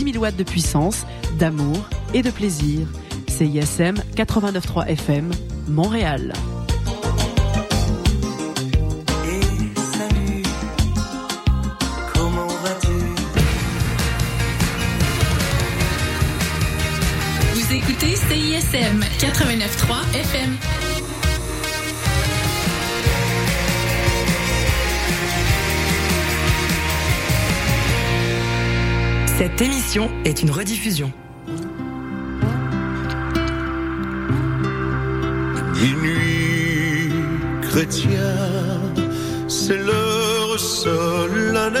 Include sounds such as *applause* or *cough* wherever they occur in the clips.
10 000 watts de puissance, d'amour et de plaisir. CISM 89.3 FM, Montréal. Et salut, comment vas-tu? Vous écoutez CISM 89.3 FM. Cette émission est une rediffusion. Minuit chrétien, c'est l'heure solennelle.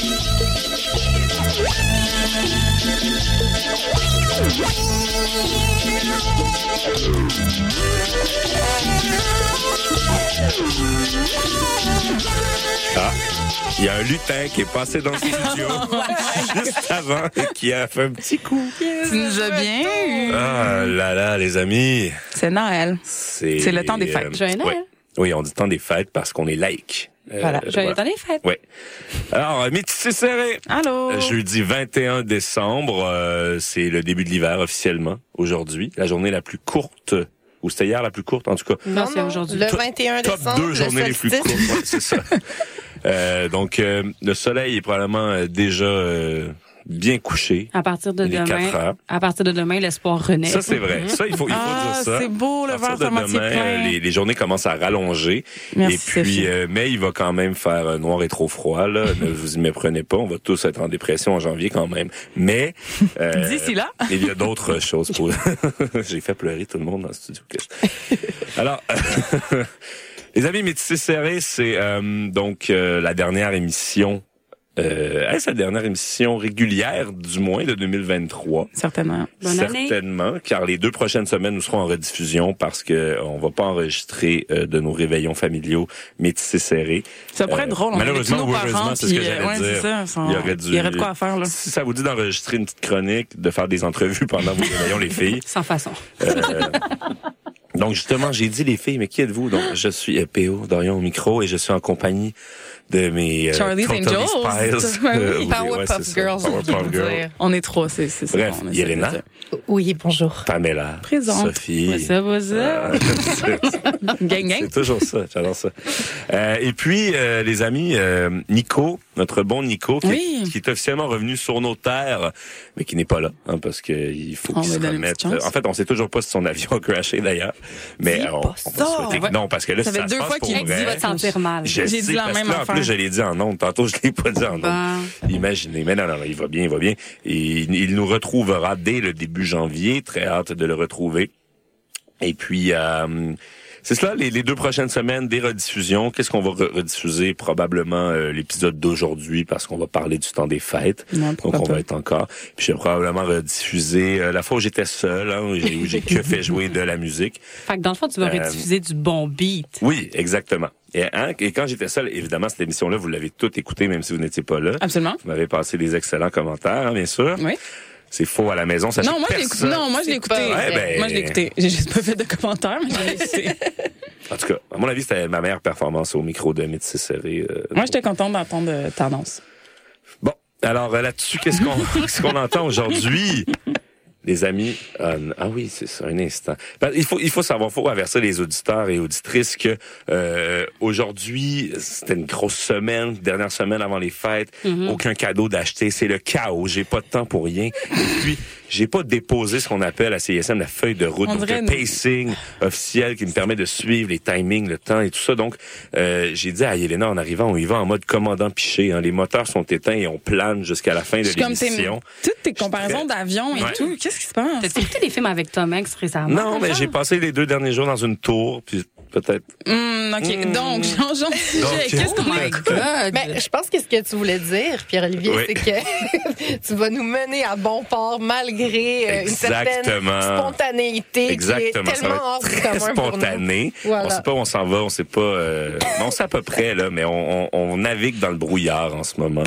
Ah, il y a un lutin qui est passé dans le *laughs* studio juste avant et qui a fait un petit coup. Tu nous as bien eu. Ah là là, les amis. C'est Noël. C'est le temps des fêtes. Joyeux Noël. Oui. Oui, on dit temps des fêtes parce qu'on est laïque. Euh, Voilà. Joyeux temps des fêtes. Oui. Alors, métissé serré. Allô? Jeudi 21 décembre, euh, c'est le début de l'hiver officiellement. Aujourd'hui, la journée la plus courte, ou c'était hier la plus courte en tout cas. Non, c'est aujourd'hui. Le Top- 21 Top décembre, deux le journées les plus courtes. Ouais, c'est ça. Euh, donc, euh, le soleil est probablement euh, déjà euh, bien couché. À partir de demain, à partir de demain, l'espoir renaît. Ça, c'est vrai. Ça, il faut, il faut Ah, dire ça. c'est beau, le À partir verre de demain, euh, les, les journées commencent à rallonger. Merci, et puis, euh, mais il va quand même faire euh, noir et trop froid. Là. ne *laughs* vous y méprenez pas. On va tous être en dépression en janvier quand même. Mais euh, *laughs* D'ici là. *laughs* il y a d'autres choses pour. J'ai fait pleurer tout le monde dans le studio. Alors, les amis métissés serrés, c'est euh, donc euh, la dernière émission. Euh, est-ce la dernière émission régulière, du moins, de 2023? Certainement. Bonne année. Certainement, car les deux prochaines semaines, nous serons en rediffusion parce que euh, on va pas enregistrer euh, de nos réveillons familiaux métissés serrés. Ça pourrait Euh, être drôle. on malheureusement ou heureusement, c'est ce que euh, j'allais ouais, dire. ça, ça- Il y aurait dû- il y aurait de quoi à faire, là. Si ça vous dit d'enregistrer une petite chronique, de faire des entrevues pendant vos réveillons, les filles. *laughs* Sans façon. Euh, donc justement, j'ai dit les filles, mais qui êtes-vous? Donc je suis euh, PO Dorion au micro et je suis en compagnie de mes euh, Charlie's Angels. Spies. *laughs* Ouais, oui. Euh, oui, Powerpuff ouais, ça. Girls, Powerpuff dire. On est trois, c'est c'est ça. Bref, on Yelena. Oui, bonjour. Pamela, Présente. Sophie. Ça va, ça? *laughs* Gang, gang. C'est toujours ça, j'adore ça. Euh, et puis, euh, les amis, euh, Nico, notre bon Nico, qui, Oui. est, qui est officiellement revenu sur nos terres, mais qui n'est pas là, hein, parce que il faut qu'il se remette. En fait, on sait toujours pas si son avion a crashé d'ailleurs, mais on, on va ça. souhaiter que non, parce que là, Ça si fait ça deux se fois qu'il vrai, va te sentir mal. J'ai dit la même là, en plus, je l'ai dit en ondes. Tantôt, je l'ai pas dit en ondes. Ben, Imaginez. Mais non, non, non, il va bien, il va bien. Et il, il nous retrouvera dès le début janvier. Très hâte de le retrouver. Et puis, euh, c'est cela, les, les deux prochaines semaines, des rediffusions. Qu'est-ce qu'on va re- rediffuser? Probablement euh, l'épisode d'aujourd'hui, parce qu'on va parler du temps des fêtes. Ouais, Donc, pourquoi on pas. va être encore. Puis, je vais probablement rediffuser euh, la fois où j'étais seul, hein, où j'ai, où j'ai que fait jouer de la musique. fait que dans le fond, tu vas Euh, rediffuser du bon beat. Oui, exactement. Et, hein, et quand j'étais seul, évidemment, cette émission-là, vous l'avez toute écoutée, même si vous n'étiez pas là. Absolument. Vous m'avez passé des excellents commentaires, hein, bien sûr. Oui. C'est faux à la maison, sachez Non, moi, je l'ai écouté. personne- Non, moi, je l'ai écouté. pas vrai. Ouais, ben- Moi, je l'ai écouté. J'ai juste pas fait de commentaires, mais je l'ai écouté. En tout cas, à mon avis, c'était ma meilleure performance au micro de Métis Serré. euh, Moi, j'étais contente d'entendre euh, ta annonce. Bon, alors euh, là-dessus, qu'est-ce qu'on *laughs* qu'est-ce qu'on entend aujourd'hui? Les amis, euh, ah oui, c'est ça, un instant. Ben, il faut il faut savoir, faut avertir les auditeurs et auditrices que euh, aujourd'hui c'était une grosse semaine, dernière semaine avant les fêtes, aucun cadeau d'acheter, c'est le chaos. J'ai pas de temps pour rien. Et puis j'ai pas déposé ce qu'on appelle à CSM la feuille de route, On donc le pacing officiel qui me permet de suivre les timings, le temps et tout ça. Donc euh, j'ai dit à Yelena en arrivant, on y va en mode commandant piché. Hein. Les moteurs sont éteints et on plane jusqu'à la fin de l'émission. toutes tes comparaisons d'avions et Ouais. tout. Qu'est-ce qui se passe? T'as écouté des films avec Tom Hanks récemment? Non, mais j'ai passé les deux derniers jours dans une tour, puis peut-être. Hum, OK. Hmm. Donc, changeons de sujet. Qu'est-ce qu'on écoute? God. Ben, je pense que ce que tu voulais dire, Pierre-Olivier, Oui. c'est que *laughs* tu vas nous mener à bon port malgré euh, une certaine Exactement. spontanéité Exactement. qui est tellement hors très commun pour nous. spontané. Voilà. On sait pas où on s'en va, on sait pas. euh, on sait à peu près là, mais on, on- on navigue dans le brouillard en ce moment.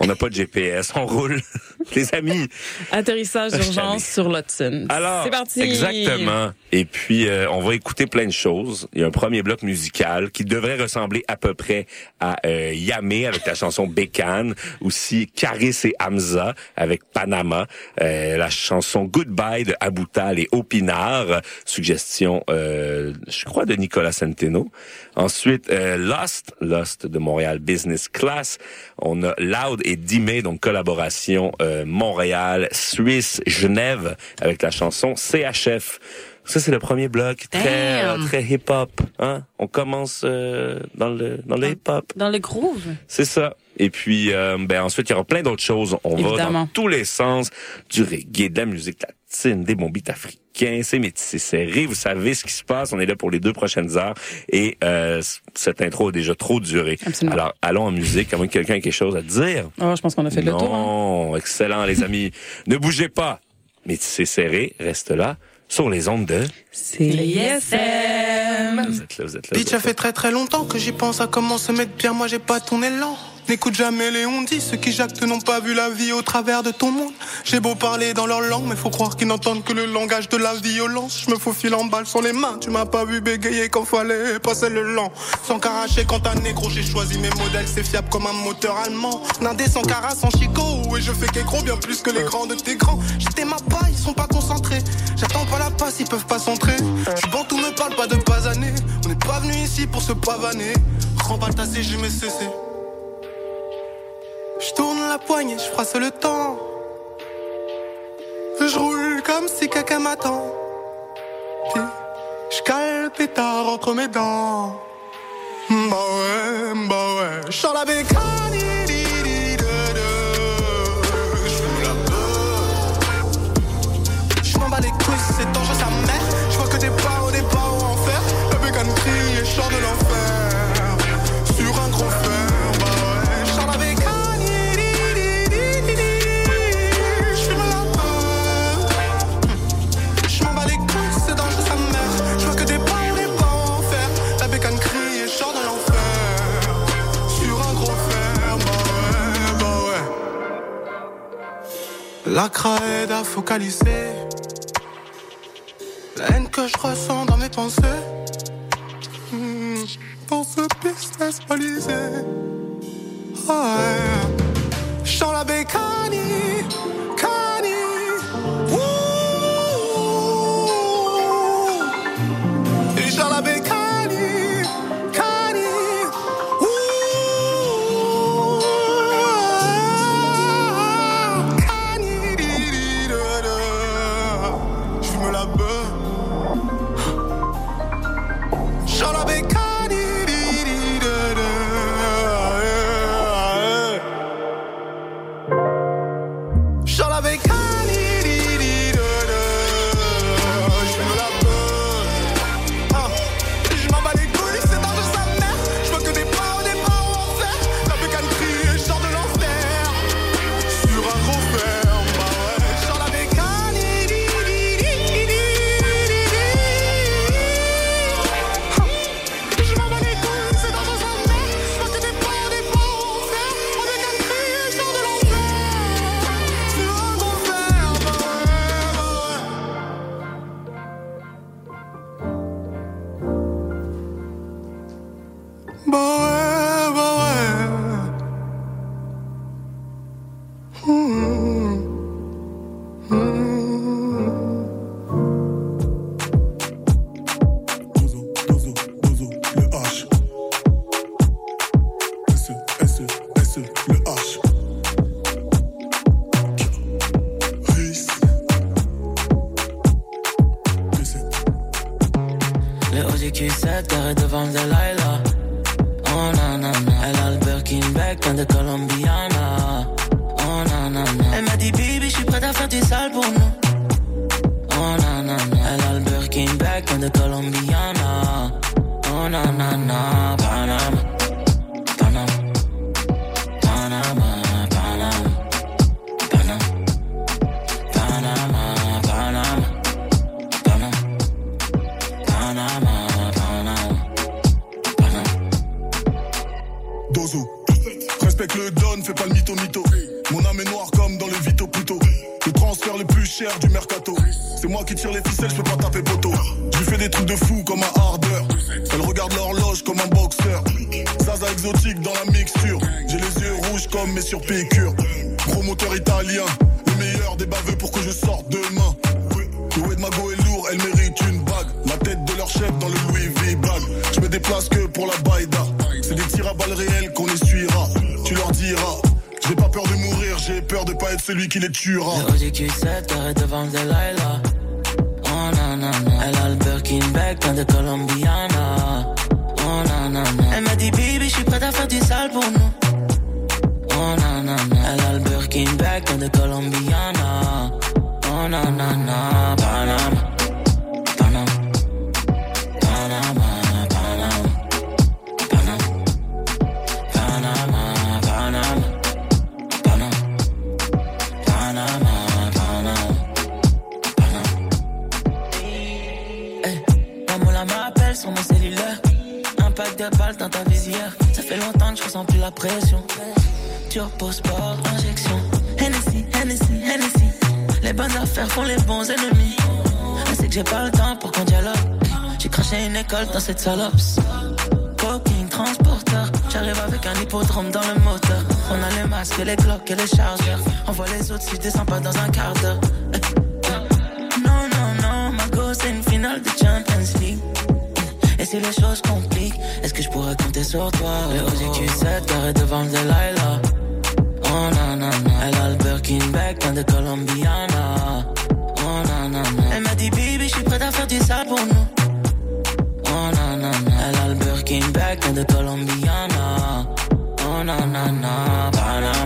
on n'a pas de GPS, on roule. *laughs* Les amis. Atterrissage d'urgence sur l'Hudson. Alors, c'est parti. Exactement. Et puis, euh, on va écouter plein de choses. Il y a un premier bloc musical qui devrait ressembler à peu près à euh, Yamé avec la chanson Bécane, aussi Caris et Hamza avec Panama, euh, la chanson Goodbye de Aboutal et Opinard, suggestion, euh, je crois, de Nicolas Centeno. Ensuite, euh, Lost, Lost de Montréal Business Class. On a Loud et Dimé, donc collaboration euh, Montréal, Suisse, Genève, avec la chanson CHF. Ça, c'est le premier bloc, très, Damn. euh, très hip-hop. Hein? On commence euh, dans le, dans le hip-hop. Dans le groove. C'est ça. Et puis, euh, ben ensuite, il y aura plein d'autres choses. On va dans tous les sens. Du reggae, de la musique latine, des bons beats africains, c'est métissé serré. Vous savez ce qui se passe. On est là pour les deux prochaines heures. Et euh, cette intro a déjà trop duré. Absolument. Alors, allons en musique, moins que quelqu'un ait quelque chose à dire. Oh, je pense qu'on a fait le tour. hein. Non, excellent, les amis. ne bougez pas. Métissé serré, reste là, sur les ondes de... C'est ISM. Vous êtes là, vous êtes là. Bitch, ça fait très très longtemps que j'y pense à comment se mettre bien. Moi, j'ai pas ton élan. N'écoute jamais les on dit, ceux qui jactent n'ont pas vu la vie au travers de ton monde. J'ai beau parler dans leur langue, mais faut croire qu'ils n'entendent que le langage de la violence. Je me faufile en balle sur les mains, tu m'as pas vu bégayer quand fallait passer le lent. Sans caracher quand un négro, j'ai choisi mes modèles, c'est fiable comme un moteur allemand. Nindé sans cara, sans chico, et je fais qu'écro bien plus que les grands de tes grands. J'étais ma paille, ils sont pas concentrés. J'attends pas la passe, ils peuvent pas s'entrer. Je bantou me parle pas de pas années. On n'est pas venu ici pour se pavaner. Remballe ta CG, mais cessé. Je tourne la poignée, je froisse le temps. Je roule comme si quelqu'un m'attend. Je cale le pétard entre mes dents. Bah ouais, bah ouais. Je la bécane. les couilles, c'est dangereux sa mère. Je vois que des pas au départ ou enfer. La bécane crie et sors de l'enfer. Ouais. La craie à focaliser. La haine que je ressens dans mes pensées. Dans ce business balisé. La bécane. tuera sur mon cellulaire. Un pack de balles dans ta visière. Ça fait longtemps que je ressens plus la pression. Tu reposes par injection. Hennessy, Hennessy, Hennessy. Les bonnes affaires font les bons ennemis. Ah, Elle sait que j'ai pas le temps pour qu'on dialogue. J'ai craché une école dans cette salope. Coquine, transporteur. J'arrive avec un hippodrome dans le moteur. On a les masques, les cloques et les chargeurs. On voit les autres si je descends pas dans un quart d'heure. Eh. Non, non, non, ma go, c'est une finale de Champions League si les choses compliquent, est-ce que je pourrais compter sur toi? Le OG 7 carré devant le Delilah. Oh nanana, elle a le Birkin Bag, plein de Colombiana. Oh nanana, elle m'a dit baby, je suis prête à faire du sale pour nous. Oh nanana, elle a le Birkin Bag, plein de Colombiana. Oh nanana, banana.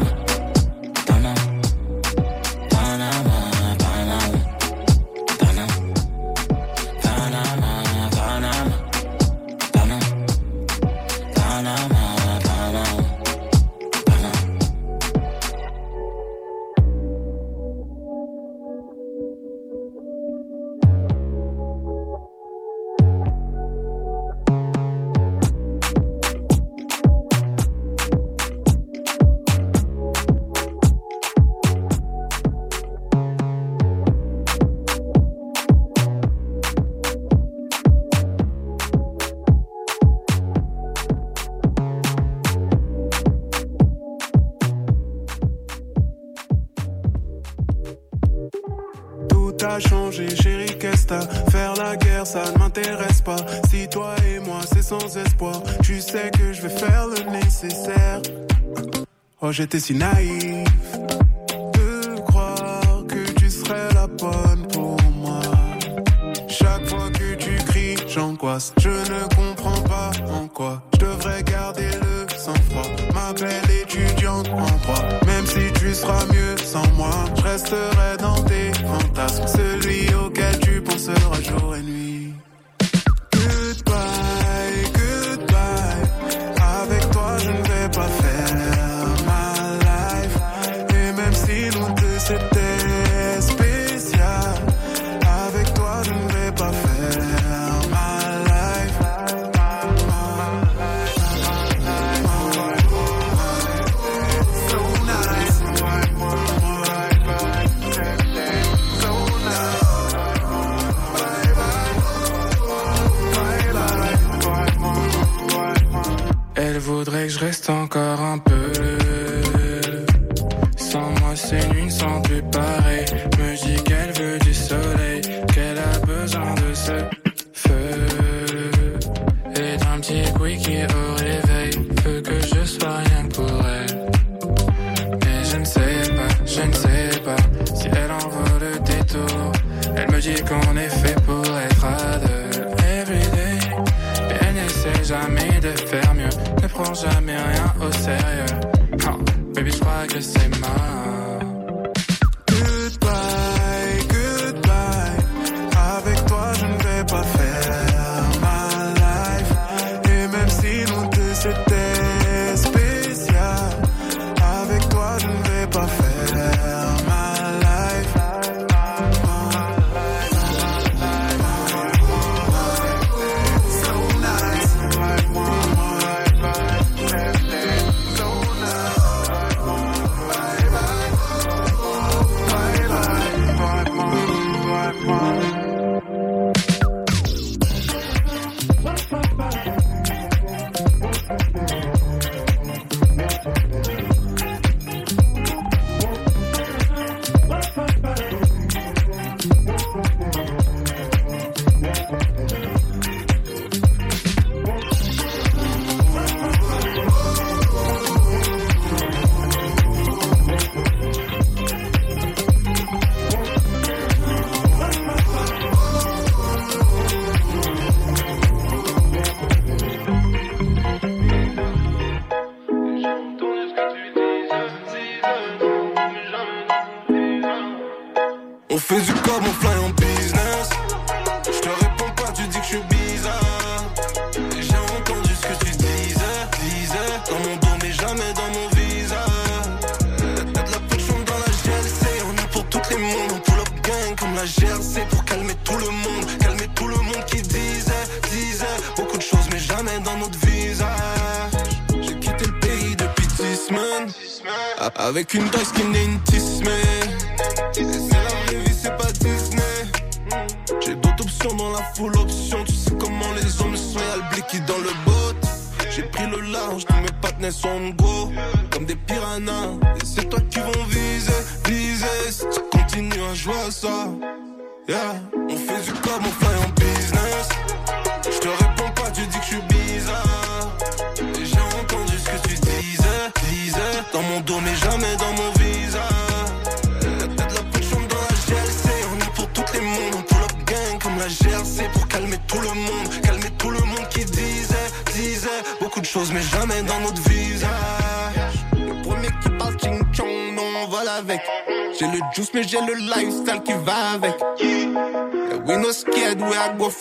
j'étais si naïf.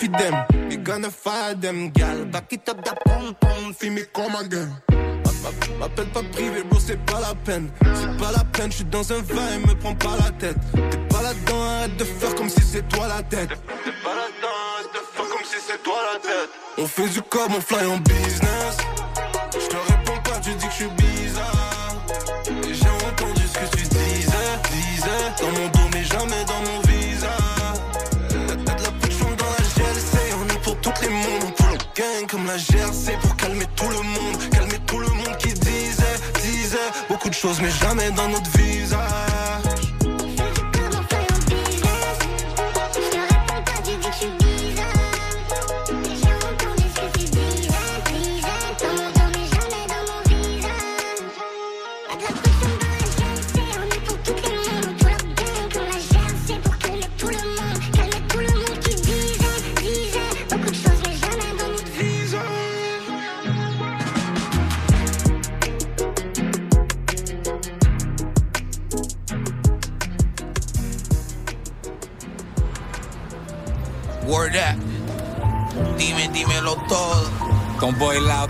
Feed them. We gonna fire them, gal. Back it up, that pom pom, feel me come again. M'appelle pas privé, bro, c'est pas la peine. C'est pas la peine, je suis dans un vin et me prends pas la tête. T'es pas là-dedans, arrête de faire comme si c'est toi la tête. T'es pas là-dedans, arrête de faire comme si c'est toi la tête. On fait du com, on fly en business. La GRC pour calmer tout le monde. Calmer tout le monde qui disait, disait. Beaucoup de choses, mais jamais dans notre visage.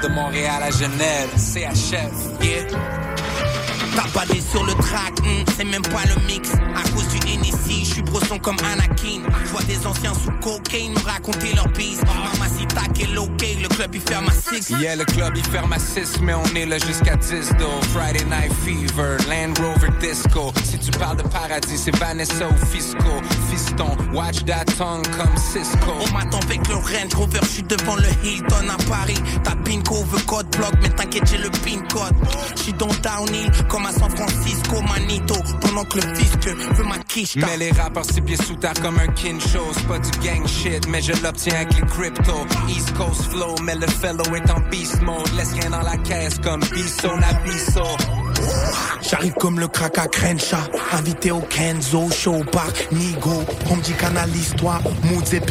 De Montréal à Genève, CHF. Yeah. T'as badé sur le track, hmm, c'est même pas le mix. À cause du NSI, je suis brosson comme Anakin. Vois des anciens sous cocaine me raconter leur bise. Mamacita, quel ok, le club il ferme à 6. Yeah, le club il ferme à 6, mais on est là jusqu'à 10 though. Friday Night Fever, Land Rover Disco. Si tu parles de paradis, c'est Vanessa ou Fisco. Watch that tongue comme Cisco. On m'attend avec le Range Rover, je suis devant le Hilton à Paris. Ta pinko veut code block, mais t'inquiète, j'ai le pin code. Je suis dans Downhill, comme à San Francisco, Manito. Pendant que le fisc veut ma quiche. Mais les rappeurs six pieds sous terre comme un kincho C'est pas du gang shit, mais je l'obtiens avec les crypto East Coast flow, mais le fellow est en beast mode Laisse rien dans la caisse comme Bisso Nabiso J'arrive comme le crack à Crenshaw. Invité au Kenzo, show par Nigo. On me dit canalise-toi, moods et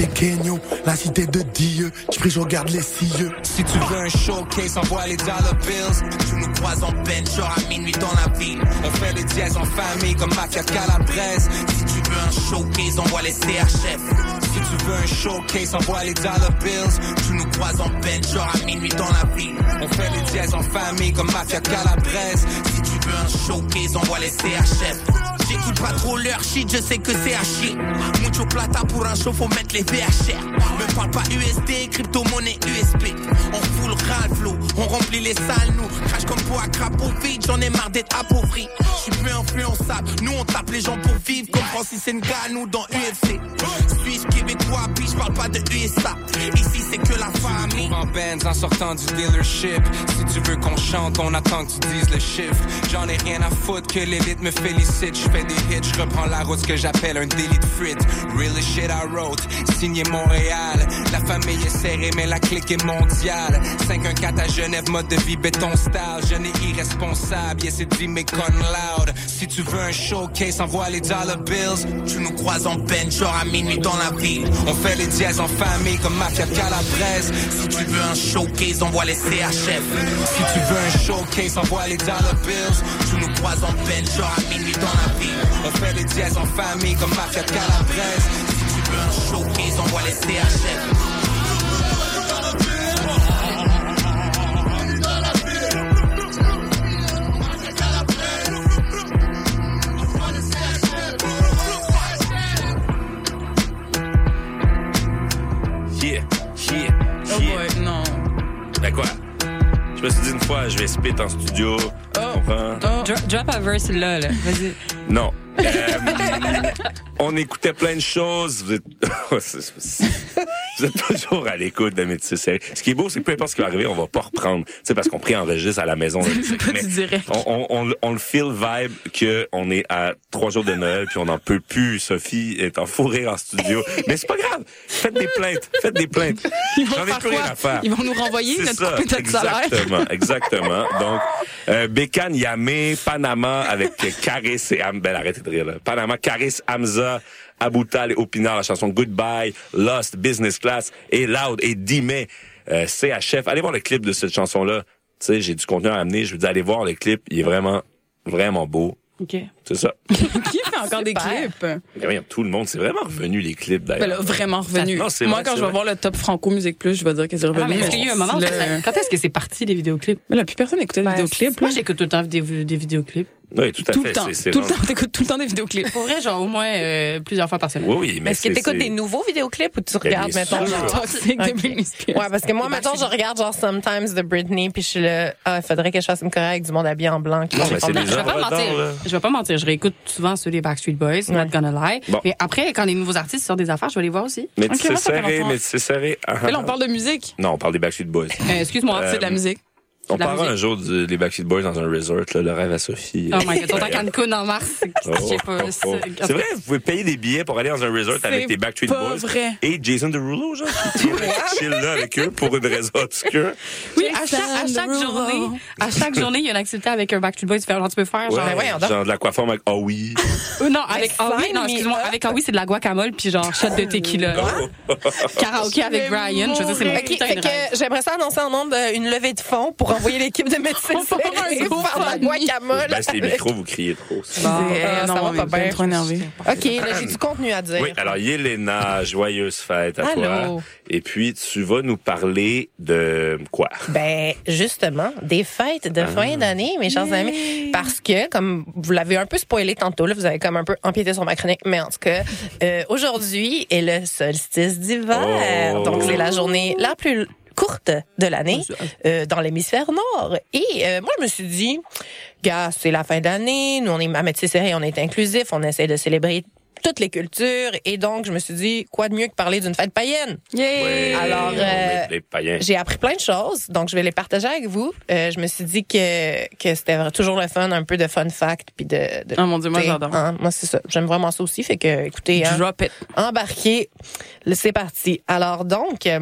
La cité de Dieu, j'prie, je regarde les cieux. Si tu veux un showcase, envoie les dollar bills. Tu nous croises en bench, genre à minuit dans la ville. On fait les dièses en famille comme Mafia Calabrese. Si tu veux un showcase, envoie les CHF Si tu veux un showcase, envoie les dollar bills. Tu nous croises en bench, genre à minuit dans la ville On fait les dièses en famille comme Mafia Calabrese. Si tu un showcase, envoie les CHF J'écoute pas trop leur shit, je sais que c'est à chier. Mucho plata pour un show, faut mettre les VHR. Me parle pas USD, crypto-monnaie USP. On fout le flow, on remplit les salles, nous. Crash comme pour crapaud vide, j'en ai marre d'être appauvri. J'suis plus influençable, nous on tape les gens pour vivre. Comme Francis Ngannou dans UFC. Suisse, québécois, puis j'parle pas de USA. Ici c'est que la famille. En Benz en sortant du dealership. Si tu veux qu'on chante, on attend que tu dises le chiffre. J'en ai rien à foutre que l'élite me félicite. Je fais des hits, je reprends la route, ce que j'appelle un délit de frites. Really shit I wrote, signé Montréal. La famille est serrée, mais la clique est mondiale. 514 à Genève, mode de vie béton style. Je n'ai irresponsable, yes, dit, mais con loud. Si tu veux un showcase, envoie les dollar bills. Tu nous croises en bench, genre à minuit dans la ville. On fait les dièses en famille comme Mafia Calabrese. Si tu veux un showcase, envoie les CHF. Si tu veux un showcase, envoie les dollar bills. Tu nous croises en bench, genre à minuit dans la ville. On fait les dièses en famille comme Mafia Calabrese. Si tu veux un showcase, envoie les CHF. Yeah, yeah, Oh yeah. boy, non. Ben quoi? Je me suis dit une fois, je vais spit en studio. Dro- drop a verse là, là. Vas-y. Non. Euh, on écoutait plein de choses. Vous êtes, *laughs* C'est- c'est- vous êtes toujours à l'écoute de Métis. Ce qui est beau, c'est que peu importe ce qui va arriver, on va pas reprendre. Sais, parce qu'on préenregistre à la maison. *laughs* Mais on, on, on, on le feel vibe que on est à trois jours de Noël puis on n'en peut plus. Sophie est en fou rire en studio. Mais c'est pas grave. Faites des plaintes. Faites des plaintes. Ils vont J'en ai plus rien à faire. Ils vont nous renvoyer C'est notre ça, salaire? Exactement, exactement. Donc, euh, Bécane, Yamé, Panama avec Caris et Am... Ben, arrêtez de Panama, Caris, Hamza, Aboutal et Opinard, la chanson Goodbye, Lost, Business Class et Loud et Dimé, euh, CHF. Allez voir le clip de cette chanson-là. Tu sais, j'ai du contenu à amener. Je vous dis, allez voir le clip. Il est vraiment, vraiment beau. OK. C'est ça. *laughs* Qui fait encore des clips? Voyons, tout le monde, c'est vraiment revenu les clips Ben d'ailleurs. là, vraiment revenu. Non, Moi, vrai, quand je vais vrai. voir le top Franco Musique Plus, je vais dire que c'est Ah, revenu. mais est-ce qu'il y a eu un moment Le- Quand est-ce que c'est parti, les vidéoclips? Mais là, plus personne n'écoutait les Ben, vidéoclips. Moi, j'écoute tout le temps des, des vidéoclips. Oui, tout à Tout fait. le temps. C'est- c'est Tout le temps. T'écoutes tout le temps des vidéoclips. Pour vrai, genre au moins euh, plusieurs fois par semaine. Oui, oui, mais Est-ce que c'est- t'écoutes des nouveaux vidéoclips ou tu Ben, regardes, sûr. genre... Toxique de Ok. Britney Spears? Ouais, parce que moi, mettons, je regarde genre Sometimes de Britney, puis je suis là, ah, il faudrait que je fasse une chorale avec du monde habillé en blanc. Non, mais c'est Je vais pas mentir. Je vais pas mentir. Je réécoute souvent ceux des Backstreet Boys, not gonna lie. Bon. Mais après, quand les nouveaux artistes sortent des affaires, je vais les voir aussi. Mais Ok, c'est serré, mais c'est serré. Là, on parle de musique. Non, on parle des Backstreet Boys. Euh, Excuse-moi. Euh, C'est de la musique. On parlera musique. un jour des Backstreet Boys dans un resort, là, le rêve à Sophie. Oh my god, sont à Cancun en mars. *laughs* Oh, oh, oh. c'est- C'est vrai, vous pouvez payer des billets pour aller dans un resort avec des Backstreet Boys vrai. et Jason Derulo, genre, *laughs* qui, chill là avec eux pour une raison obscure. Oui, à chaque, à chaque journée, à chaque journée, il y a une activité avec un Backstreet Boys. Genre, tu peux faire, genre, ben voyons donc. genre de l'aquaforme avec Ah oui. Euh, non, avec Mais ah oui, non, excuse-moi, avec ah oui, c'est de la guacamole puis genre shot de tequila. Karaoké avec Brian, je sais c'est OK, j'aimerais ça annoncer en nombre une levée de fonds pour envoyer l'équipe de médecins la guacamole. Baisse les micros, vous criez trop. *laughs* Bon, Euh, ça non, va pas bien. trop énervé. OK, là, j'ai du contenu à dire. Oui, alors Yelena, joyeuse fête à Allô? toi. Et puis, tu vas nous parler de quoi? Ben, justement, des fêtes de fin d'année, mes chers amis. Parce que, comme vous l'avez un peu spoilé tantôt, là, vous avez comme un peu empiété sur ma chronique, mais en tout cas, euh, aujourd'hui est le solstice d'hiver. Oh. Donc, c'est la journée la plus courte de l'année euh, dans l'hémisphère nord. Et euh, moi, je me suis dit, gars, c'est la fin d'année, nous, on est à Métis Serré, on est inclusif, on essaie de célébrer toutes les cultures. Et donc, je me suis dit, quoi de mieux que parler d'une fête païenne? Ouais, Alors, on euh. J'ai appris plein de choses, donc je vais les partager avec vous. Euh, je me suis dit que que c'était toujours le fun, un peu de fun fact, puis de, de Oh mon Dieu, moi, j'adore. hein, moi c'est ça, j'aime vraiment ça aussi, fait que écoutez, hein, Drop it. embarquez, c'est parti. Alors donc. euh,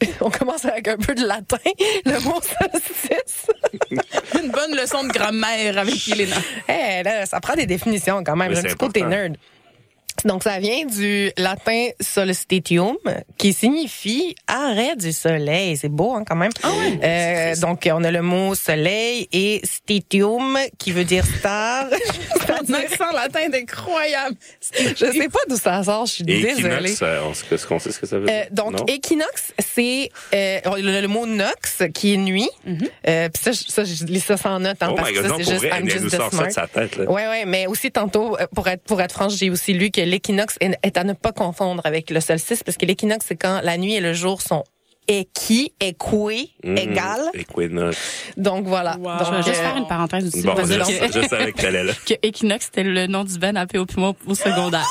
*laughs* on commence avec un peu de latin, le mot solstice. *laughs* Une bonne leçon de grammaire avec Yelena. Eh, là, ça prend des définitions quand même. Oui, J'ai un c'est petit côté nerd. Donc, ça vient du latin solstitium, qui signifie arrêt du soleil. C'est beau, hein, quand même. Euh, donc, on a le mot soleil et stitium, qui veut dire star. *laughs* Ton accent latin est incroyable. je sais pas d'où ça sort, je suis désolée. Equinox, euh, on sait- est-ce qu'on sait ce que ça veut Euh, dire? donc, Non? équinoxe, c'est euh, le, le mot nox, qui est nuit. Euh, Puis ça, je- ça, je lis ça sans note, hein, Oh parce que c'est juste vrai, I'm just nous the sort ça smart. de sa tête, là. Ouais, ouais, mais aussi tantôt, euh, pour être pour être franche, j'ai aussi lu que l'équinoxe est, à ne pas confondre avec le solstice, parce que l'équinoxe c'est quand la nuit et le jour sont équi, équés, Mm, égal. Equinox. Donc voilà. Je Donc, vais juste euh, faire une parenthèse aussi. Bon, je, dire je savais que t'allais là. que, *laughs* que Equinox, c'était le nom du Ben AP au poumon au secondaire.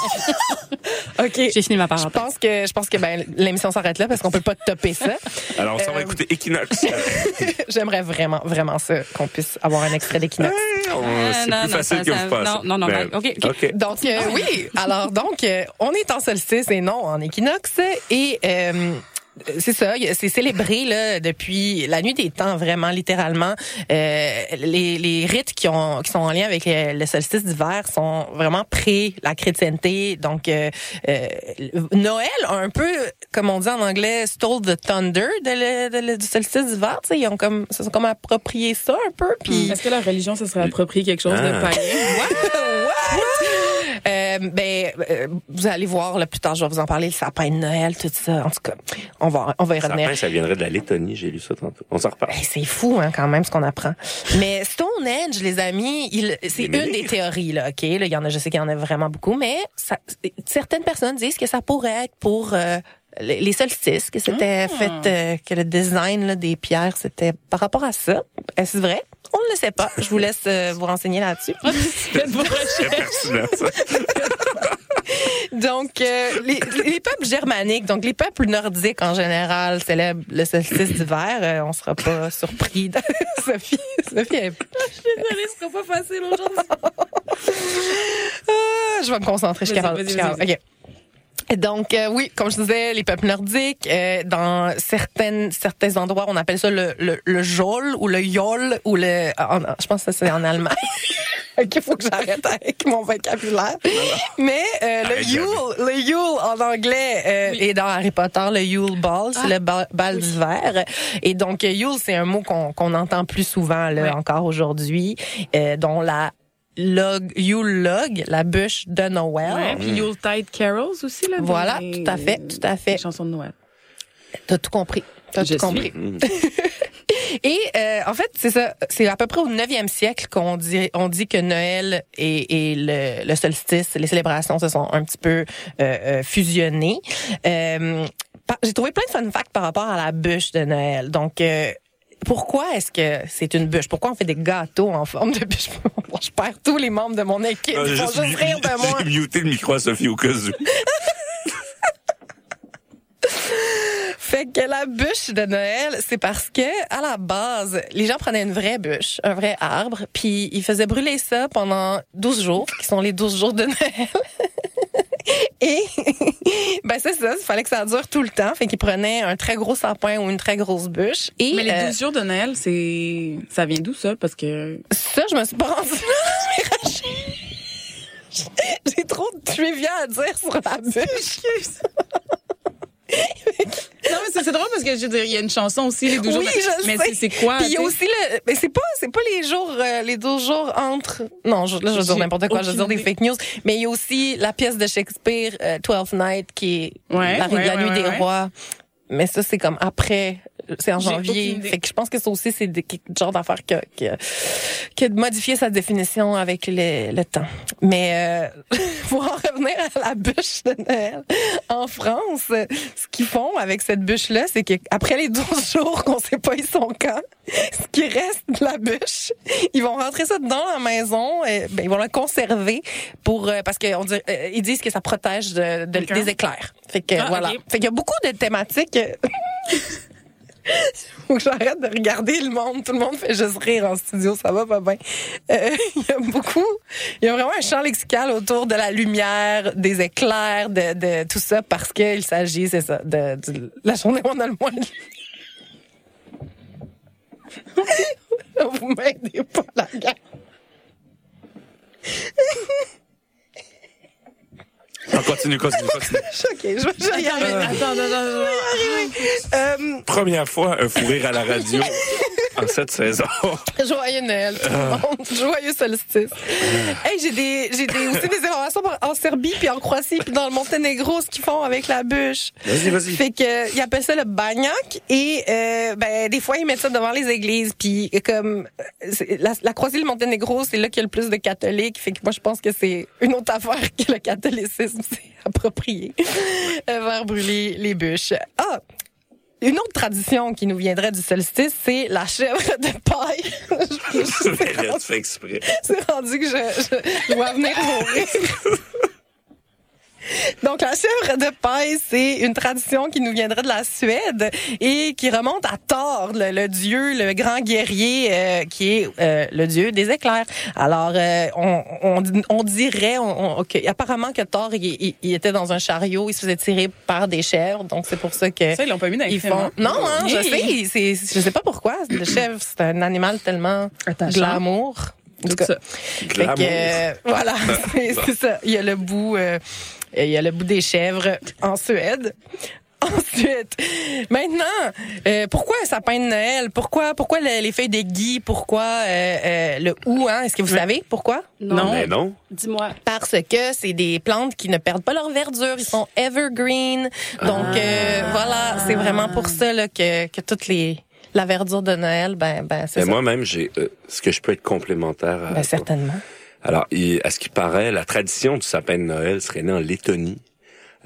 *laughs* ok. J'ai fini ma Je parenthèse. pense que je pense que ben l'émission s'arrête là parce qu'on peut pas topper ça. Alors, on s'en va Euh, écouter Equinox. *laughs* J'aimerais vraiment vraiment ça qu'on puisse avoir un extrait d'équinoxe. On- Euh, C'est non, plus non, facile ça- que ça- vous pensez. non, non, non, Mais- ben, ok, ok. Donc euh, oui, alors donc euh, on est en solstice et non en équinoxe et euh, c'est ça, c'est célébré là depuis la nuit des temps, vraiment littéralement. Euh, les, les rites qui ont qui sont en lien avec le, le solstice d'hiver sont vraiment pré la chrétienté. Donc euh, euh, Noël a un peu, comme on dit en anglais, stole the thunder de le- de le- du solstice d'hiver. Tu sais, ils ont comme, se sont comme approprié ça un peu. Puis Est-ce que la religion, ça serait approprié quelque chose de Ah. païen? *laughs* Euh, ben, euh, vous allez voir là, plus tard, je vais vous en parler, le sapin de Noël, tout ça. En tout cas, on va, on va y revenir. Sapin, ça viendrait de la Lettonie, j'ai lu ça tantôt. On s'en reparle. Hey, c'est fou hein, quand même ce qu'on apprend. Mais Stonehenge, les amis, il, c'est une des théories là. Ok, là, il y en a, je sais qu'il y en a vraiment beaucoup, mais ça, certaines personnes disent que ça pourrait être pour euh, les solstices, que c'était fait, euh, que le design là, des pierres, c'était par rapport à ça. Est-ce vrai? On ne le sait pas. Je vous laisse euh, vous renseigner là-dessus. *laughs* *laughs* *laughs* Donc, euh, les, les peuples germaniques, donc les peuples nordiques en général célèbrent le solstice d'hiver. Euh, on sera pas surpris. de- Sophie, Sophie, elle- Désolée, ce sera pas facile aujourd'hui. Ah, je vais me concentrer. Je suis Je suis capable. vas-y. OK. Donc euh, oui, comme je disais, les peuples nordiques, euh, dans certaines certains endroits, on appelle ça le le, le jol ou le yol ou le. en- je pense que ça, c'est en allemand. *laughs* Il faut que j'arrête avec mon vocabulaire. Mais euh, le Yule, le Yule en anglais euh, et dans Harry Potter, le Yule Ball, c'est le ba- bal d'hiver. Et donc Yule, c'est un mot qu'on qu'on entend plus souvent là, encore aujourd'hui, euh, dont la log, Yule log, la bûche de Noël. Ouais, puis Yuletide Carols aussi, là. Voilà, tout à fait, tout à fait. des chansons de Noël. T'as tout compris. T'as tout compris. *laughs* Et euh, en fait, c'est ça. C'est à peu près au 9e siècle qu'on dit, on dit que Noël et, et le, le solstice, les célébrations se sont un petit peu euh, euh, fusionnées. Euh, J'ai trouvé plein de fun facts par rapport à la bûche de Noël. Donc, euh, pourquoi est-ce que c'est une bûche? Pourquoi on fait des gâteaux en forme de bûche? *laughs* Je perds tous les membres de mon équipe. Ils vont juste juste rire de *laughs* moi. j'ai muté le micro à Sophie au cas où. *laughs* Fait que la bûche de Noël, c'est parce que à la base, les gens prenaient une vraie bûche, un vrai arbre, puis ils faisaient brûler ça pendant 12 jours, qui sont les 12 jours de Noël. *laughs* Et *laughs* ben c'est ça, il fallait que ça dure tout le temps, fait qu'ils prenaient un très gros sapin ou une très grosse bûche et Mais les euh, 12 jours de Noël, c'est. Ça vient d'où ça? Parce que. ça je me suis pas rendue là. *laughs* J'ai trop de trivia à dire sur la bûche. Non, mais c'est drôle parce que je veux dire, il y a une chanson aussi, les 12 jours Oui, je Mais c'est- quoi? Puis il y a aussi le, mais c'est pas, c'est pas les jours, euh, les 12 jours entre. Non, je, là je veux dire n'importe quoi, je veux dire des fake news. Mais il y a aussi la pièce de Shakespeare, euh, Twelfth Night, qui est Ouais, la, ouais, la nuit ouais, des rois. Mais ça c'est comme après, c'est en janvier. Fait que je pense que ça aussi c'est quelque genre d'affaire que, que que de modifier sa définition avec le, le temps. Mais euh, *laughs* pour en revenir à la bûche de Noël, en France, euh, ce qu'ils font avec cette bûche-là, c'est qu'après les 12 *laughs* jours qu'on sait pas ils sont quand, ce qui reste de la bûche, ils vont rentrer ça dans la maison, et, ben, ils vont la conserver pour euh, parce qu'ils ils disent que ça protège de, de- des éclairs. Fait que Ah, voilà. Fait qu'il y a beaucoup de thématiques. *laughs* Faut que j'arrête de regarder le monde. Tout le monde fait juste rire en studio. Ça va pas bien. Euh, *laughs* Il y a beaucoup. Il y a vraiment un champ lexical autour de la lumière, des éclairs, de, tout ça, parce qu'il s'agit, c'est ça, de, la journée où on a le moins de. *laughs* Vous m'aidez pas, la gang. On continue, continue, continue. OK, je vais je vais y arriver. Attends, attends, attends. Euh, Première fois, un fou rire à la radio *laughs* en cette saison. Joyeux Noël, tout le monde. Joyeux solstice. Hey, j'ai des, j'ai des, aussi des informations en Serbie, puis en Croatie, puis dans le Monténégro, ce qu'ils font avec la bûche. Vas-y, vas-y. Fait que, ils appellent ça le bagnac, et euh, ben, des fois, ils mettent ça devant les églises, puis comme euh, c'est- la, la Croatie et le Monténégro, c'est là qu'il y a le plus de catholiques, fait que moi, je pense que c'est une autre affaire que le catholicisme *laughs* s'est approprié euh, vers brûler les bûches. Ah! Une autre tradition qui nous viendrait du solstice, c'est la chèvre de paille. *laughs* Je- *laughs* je- c'est rendu que je, je, vois venir mourir. *laughs* Donc, la chèvre de paille, c'est une tradition qui nous viendrait de la Suède et qui remonte à Thor, le, le dieu, le grand guerrier, euh, qui est euh, le dieu des éclairs. Alors, euh, on, on, on dirait, on, on- que- apparemment que Thor, il, il- il était dans un chariot, il se faisait tirer par des chèvres, donc c'est pour ça que Ça, ils l'ont pas mis dans les ils films, font. hein? Non, hein, je sais, c'est, je sais pas pourquoi. Le *clears throat* chèvre, c'est un animal tellement Attachant. glamour. En tout cas. ça. Fait que, Glamour. euh, voilà, *laughs* c'est c'est ça. Il y a le bout, euh, il y a le bout des chèvres en Suède. *laughs* Ensuite, maintenant, euh, pourquoi un sapin de Noël? Pourquoi, pourquoi le- les feuilles d'aiguille Pourquoi euh, euh, le hou hein? Est-ce que vous savez pourquoi? Non. Mais non. Dis-moi. Parce que c'est des plantes qui ne perdent pas leur verdure. Ils sont evergreen. Donc euh, voilà, c'est vraiment pour ça là, que que toutes les la verdure de Noël, ben ben c'est ça. moi-même, j'ai. euh, Est-ce que je peux être complémentaire à Ben, certainement. Alors, à ce qui paraît, la tradition du sapin de Noël serait née en Lettonie.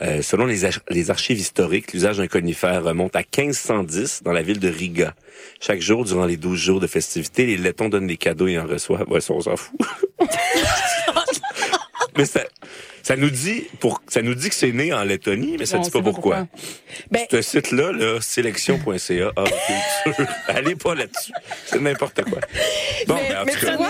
Euh, selon les, les archives historiques, l'usage d'un conifère remonte à 1510 dans la ville de Riga. Chaque jour, durant les 12 jours de festivités, les Lettons donnent des cadeaux et en reçoivent. Ouais, ça, on s'en fout. *laughs* mais ça, ça nous dit pour, ça nous dit que c'est né en Lettonie, mais ça Non, dit pas pourquoi. Ben, Ce site-là, là, sélection.ca. *laughs* Allez pas là-dessus. C'est n'importe quoi. Bon, mais, ben, en mais tout tu cas, vois,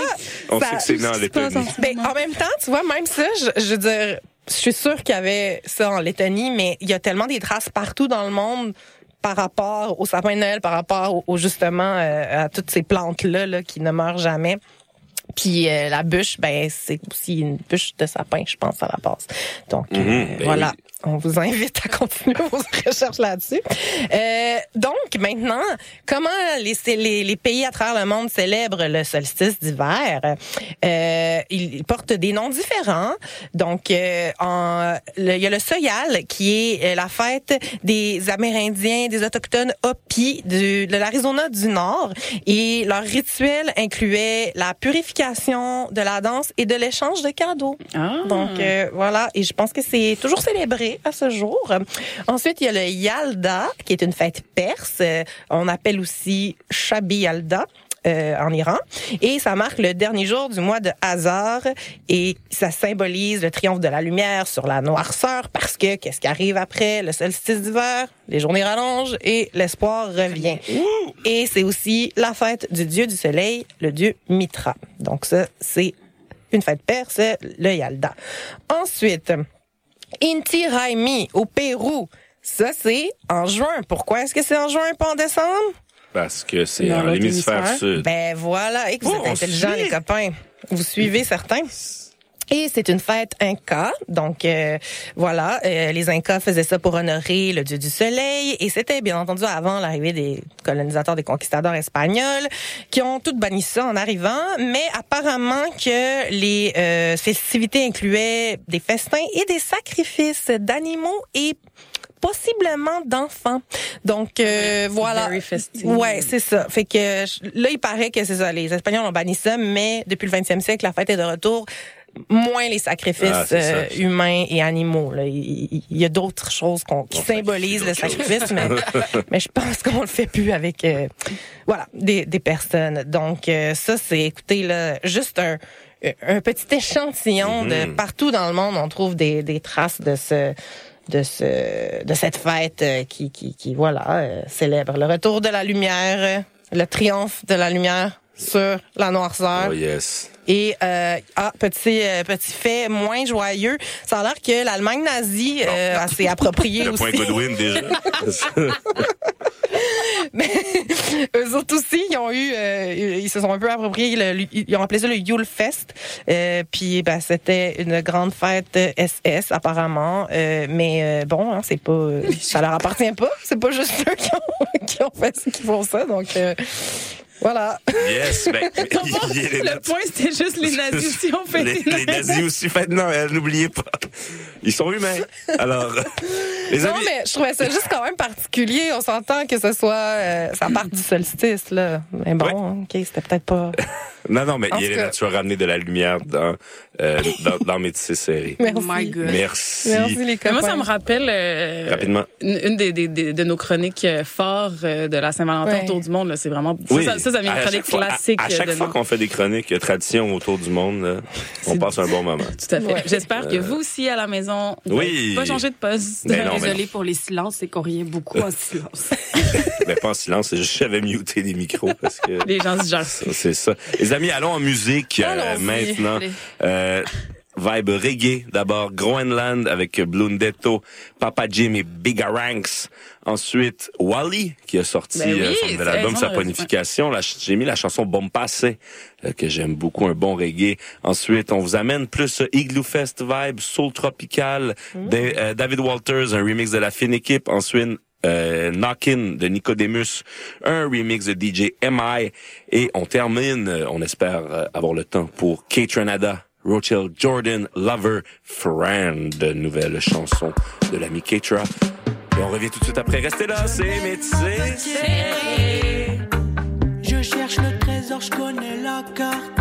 on ça- sait que c'est né en Lettonie. Ben, en même temps, tu vois, même ça, je, je veux dire, je suis sûre qu'il y avait ça en Lettonie, mais il y a tellement des traces partout dans le monde par rapport au sapin de Noël, par rapport au, au, justement euh, à toutes ces plantes-là là, qui ne meurent jamais. Puis euh, la bûche, ben c'est aussi une bûche de sapin, je pense, à la base. Donc euh, Mhm, ben voilà. oui. On vous invite à continuer *laughs* vos recherches là-dessus. Euh, donc maintenant, comment les, les, les pays à travers le monde célèbrent le solstice d'hiver? Euh, Ils portent des noms différents. Donc, euh, en, le- il y a le Soyal qui est euh, la fête des Amérindiens, des autochtones Hopi du, de l'Arizona du Nord, et leur rituel incluait la purification de la danse et de l'échange de cadeaux. Ah. Donc euh, voilà, et je pense que c'est toujours célébré à ce jour. Ensuite, il y a le Yalda, qui est une fête perse. Euh, On appelle aussi Shabi Yalda. euh, en Iran et ça marque le dernier jour du mois de Hazar et ça symbolise le triomphe de la lumière sur la noirceur parce que qu'est-ce qui arrive après? Le solstice d'hiver les journées rallongent et l'espoir revient et c'est aussi la fête du dieu du soleil le dieu Mitra donc ça c'est une fête perse le Yalda ensuite Inti Raimi au Pérou. Ça, c'est en juin. Pourquoi est-ce que c'est en juin, pas en décembre? Parce que c'est Dans en l'hémisphère hémisphère. sud. Ben voilà, et que vous Oh, êtes on intelligents, les copains. Vous suivez certains? Et c'est une fête inca, donc euh, voilà, euh, les Incas faisaient ça pour honorer le dieu du soleil, et c'était bien entendu avant l'arrivée des colonisateurs, des conquistadors espagnols, qui ont tout banni ça en arrivant, mais apparemment que les euh, festivités incluaient des festins et des sacrifices d'animaux et possiblement d'enfants. Donc euh, voilà. Ouais, c'est ça. Fait que là il paraît que c'est ça les Espagnols ont banni ça mais depuis le 20e siècle la fête est de retour moins les sacrifices Ah, ça. euh, humains et animaux là. il, y a d'autres choses qui fait symbolisent le sacrifice mais *laughs* mais je pense qu'on le fait plus avec euh, voilà des, des personnes. Donc euh, ça c'est écoutez là juste un un petit échantillon de Mhm. partout dans le monde on trouve des, des traces de ce de ce de cette fête euh, qui qui, qui voilà célèbre le retour de la lumière, le triomphe de la lumière sur la noirceur. Oh yes. Et euh, ah petit euh, petit fait moins joyeux, ça a l'air que l'Allemagne nazie euh, s'est appropriée *laughs* Le aussi. point Godwin déjà. *laughs* Mais eux autres aussi, ils ont eu, euh, ils se sont un peu appropriés, le- ils ont appelé ça le Yule Fest. Euh, puis ben, c'était une grande fête SS apparemment. Euh, mais euh, bon, hein, c'est pas, euh, ça leur appartient pas. C'est pas juste eux qui ont, *laughs* qui ont fait, qui font ça. Donc euh, voilà. yes. Ben, *laughs* Le point, c'était juste les nazis *laughs* aussi ont fait les, les nazis aussi fêtent Noël, n'oubliez pas. Ils sont humains. Alors, *laughs* les Non, amis. mais je trouvais ça juste quand même particulier. On s'entend que ce soit, euh, ça part du solstice là. Mais bon, ok, c'était peut-être pas. Non, non, mais En Yelena, cas- tu as ramené de la lumière dans, euh, dans, dans Métis Serré. Merci. Oh my God. Merci. Merci les copains. moi, ça me rappelle euh, Rapidement. une, une des, des- des- de nos chroniques forts euh, de la Saint-Valentin Ouais. autour du monde. C'est vraiment Oui. ça, ça, ça une chronique fois- classique. À, chaque de fois qu'on fait des chroniques euh, tradition autour du monde, là, on passe un bon moment. *laughs* Tout à fait. Ouais. J'espère que vous aussi à la maison, vous Oui. n'avez pas changé de poste. Ben non, mais Désolée pour les silences, c'est qu'on riait beaucoup en silence. Mais *laughs* pas en silence, c'est juste que j'avais muté les micros parce que Les gens se gèrent. c'est ça. Les amis, allons en musique euh, maintenant. Euh, vibe reggae d'abord Groenland avec Blundetto, Papa Jim et Bigaranks. Ensuite Wally qui a sorti Ben oui, euh, son nouvel album, sa ch- J'ai mis la chanson Bompassé euh, que j'aime beaucoup, un bon reggae. Ensuite, on vous amène plus euh, Igloo Fest vibe, soul tropical, euh, David Walters, un remix de la fine équipe. Ensuite, euh, Knockin' de Nicodemus, un remix de DJ MI et on termine, euh, on espère euh, avoir le temps pour Kate Renada, Rochelle Jordan, Lover, Friend, nouvelle chanson de l'ami Keitra. Et on revient tout de suite après. Restez là, c'est métissé. Je cherche le trésor, je connais la carte.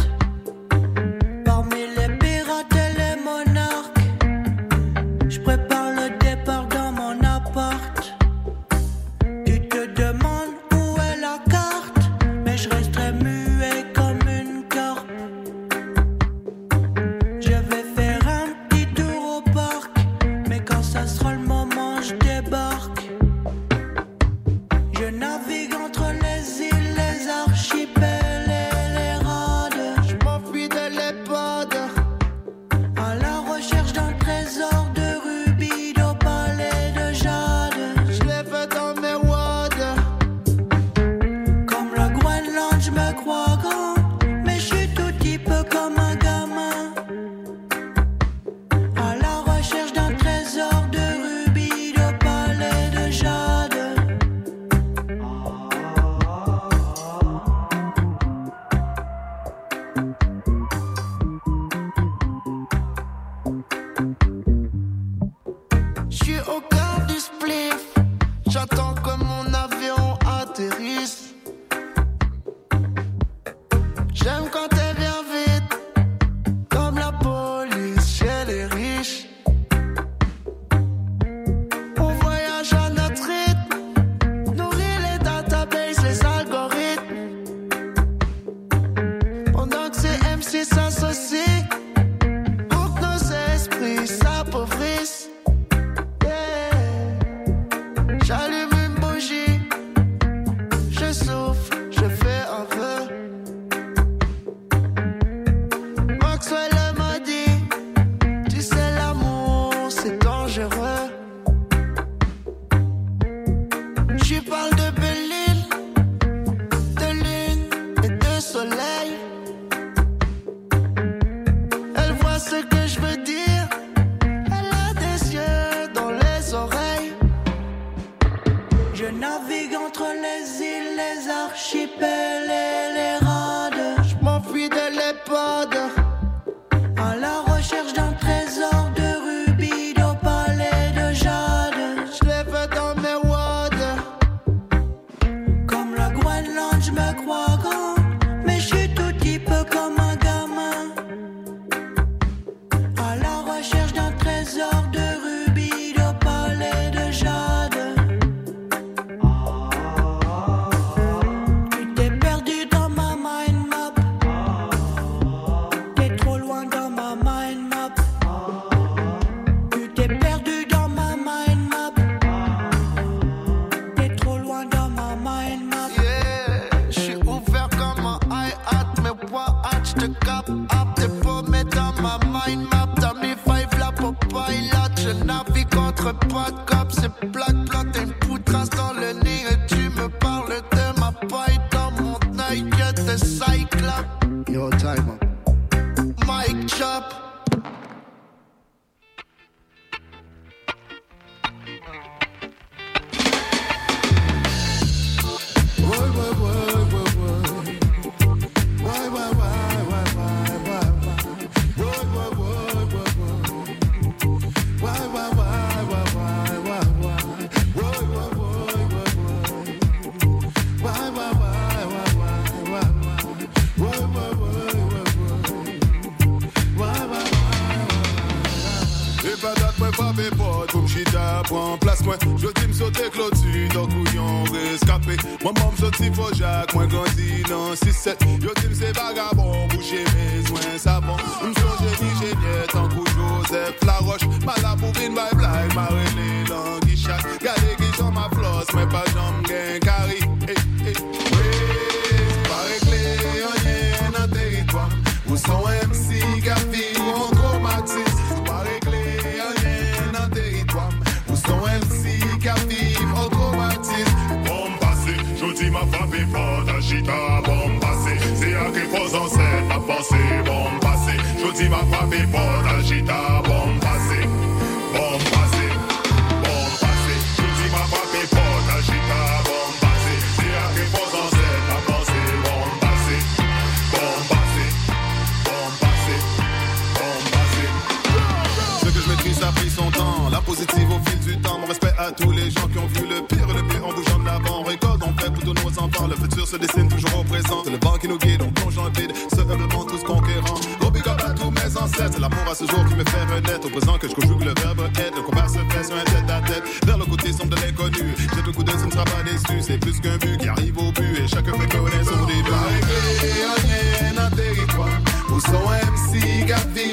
MC, Gavi,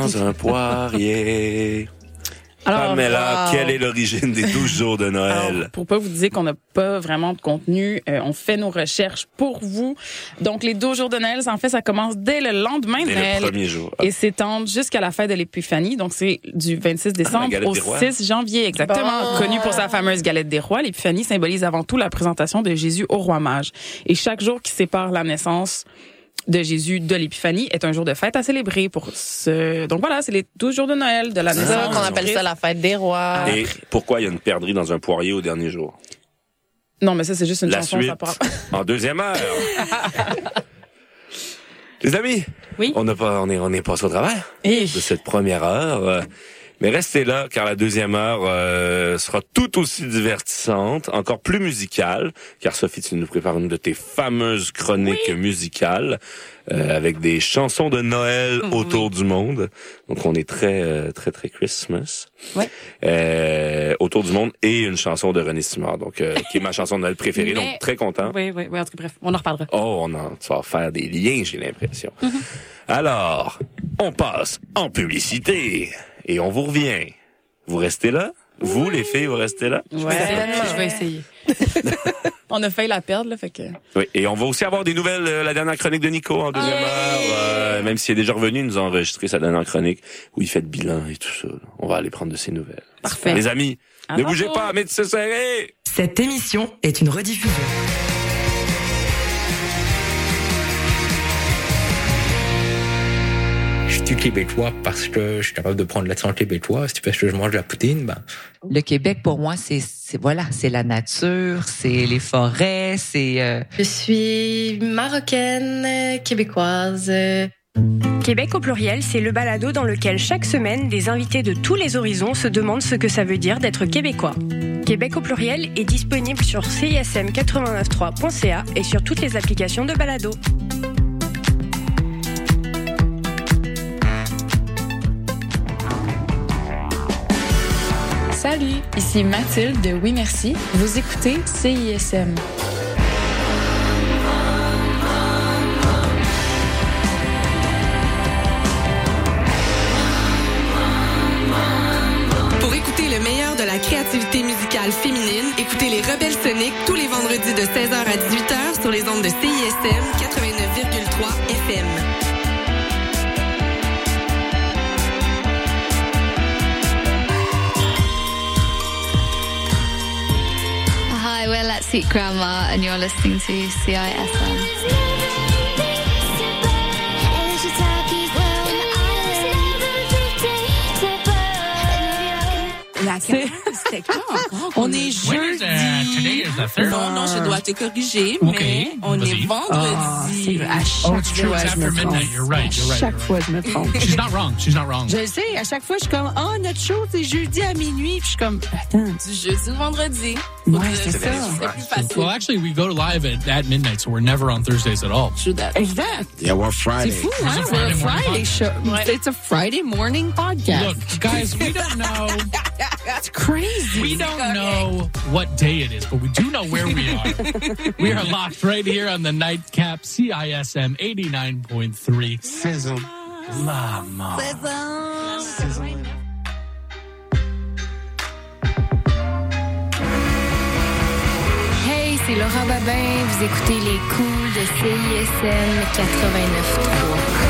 dans un *laughs* poirier. Alors, Pamela, wow. quelle est l'origine des 12 jours de Noël? Alors, pour pas vous dire qu'on n'a pas vraiment de contenu, euh, on fait nos recherches pour vous. Donc, les 12 jours de Noël, en fait, ça commence dès le lendemain de Dès Noël. le premier jour. Et s'étend jusqu'à la fête de l'Épiphanie. Donc, c'est du 26 décembre galette au des rois. 6 janvier, exactement. Bon. Connu pour sa fameuse galette des rois, l'Épiphanie symbolise avant tout la présentation de Jésus au roi mage. Et chaque jour qui sépare la naissance de Jésus de l'Épiphanie est un jour de fête à célébrer pour ce... Donc voilà, c'est les 12 jours de Noël de la naissance. ça qu'on appelle ça la fête des rois. Et pourquoi il y a une perdrix dans un poirier au dernier jour? Non, mais ça, c'est juste une La chanson. suite ça *laughs* en deuxième heure. *laughs* Les amis, Oui. on n'a pas, on est, on est passé au travers de cette première heure. Mais restez là, car la deuxième heure euh, sera tout aussi divertissante, encore plus musicale, car Sophie, tu nous prépares une de tes fameuses chroniques musicales euh, avec des chansons de Noël autour du monde. Donc, on est très, euh, très, très Christmas. Ouais. Euh, autour du monde et une chanson de René Simard, donc euh, qui est ma chanson de Noël préférée. Mais- Donc, très content. Oui, oui, oui. En tout cas, bref, on en reparlera. Oh, on en, tu vas faire des liens, j'ai l'impression. Alors, on passe en publicité et on vous revient. Vous restez là? Vous, les filles, vous restez là? Ouais, Je vais essayer. *laughs* On a failli la perdre, là, fait que... Oui, et on va aussi avoir des nouvelles, euh, la dernière chronique de Nico en deuxième heure. Euh, même s'il est déjà revenu, il nous a enregistré sa dernière chronique où il fait le bilan et tout ça. On va aller prendre de ses nouvelles. Parfait. Les amis, À ne bougez pas, mettez serré! Cette émission est une rediffusion. Suis québécois parce que je suis capable de prendre l'accent québécois. C'est parce que je mange de la poutine, ben, Le Québec, pour moi, c'est c'est- voilà, c'est la nature, c'est les forêts, c'est. euh, Je suis marocaine, québécoise. Québec au pluriel, c'est le balado dans lequel chaque semaine, des invités de tous les horizons se demandent ce que ça veut dire d'être québécois. Québec au pluriel est disponible sur cism893.ca et sur toutes les applications de balado. Salut, ici Mathilde de Oui Merci. Vous écoutez CISM. Pour écouter le meilleur de la créativité musicale féminine, écoutez les Rebelles Soniques tous les vendredis de 16h à 18h sur les ondes de CISM 89,3 FM. Hi, we're Let's Eat Grandma, and you're listening to CISM. La c'était quand *laughs* encore? On est When is that? Today jeudi. is the third? Non, non, je dois te corriger, mais on est Ah, vendredi. à chaque Oh, it's true, it's after midnight. You're right, you're right, chaque you're right. fois, je me trompe. *laughs* She's not wrong. She's not wrong. Je sais, à chaque fois, je suis comme, oh, notre show, c'est jeudi à minuit. Puis je suis comme, attends. Du jeudi au vendredi. Ouais, c'est ça. Well, actually, we go live at, at midnight, so we're never on Thursdays at all. Exact. Yeah, we're C'est fou, hein? It's a We're a Friday Friday show. podcast. It's a Friday morning podcast. Look, guys, we don't know. *laughs* It's crazy. We don't know what day it is, but we do know where we are. *laughs* we are locked right here on the nightcap CISM 89.3. Sizzle. Lama. Hey, c'est Laura Babin. Vous écoutez les cools de CISM 89.3.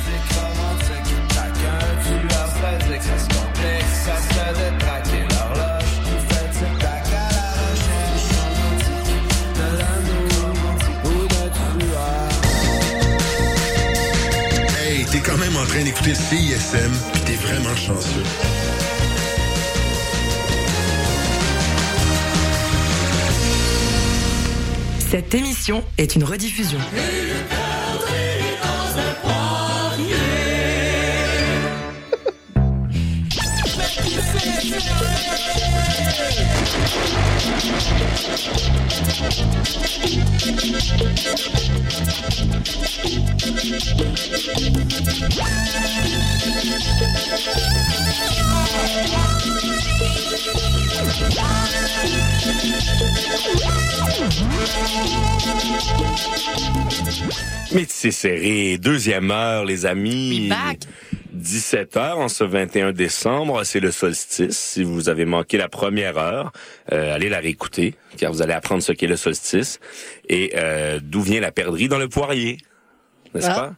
Hey, t'es quand même en train d'écouter le CISM, pis t'es vraiment chanceux. Cette émission est une rediffusion. Métis serré, deuxième heure, les amis. 17h en ce 21 décembre. C'est le solstice. Si vous avez manqué la première heure, euh, allez la réécouter, car vous allez apprendre ce qu'est le solstice et euh, d'où vient la perdrix dans le poirier. N'est-ce ah. pas?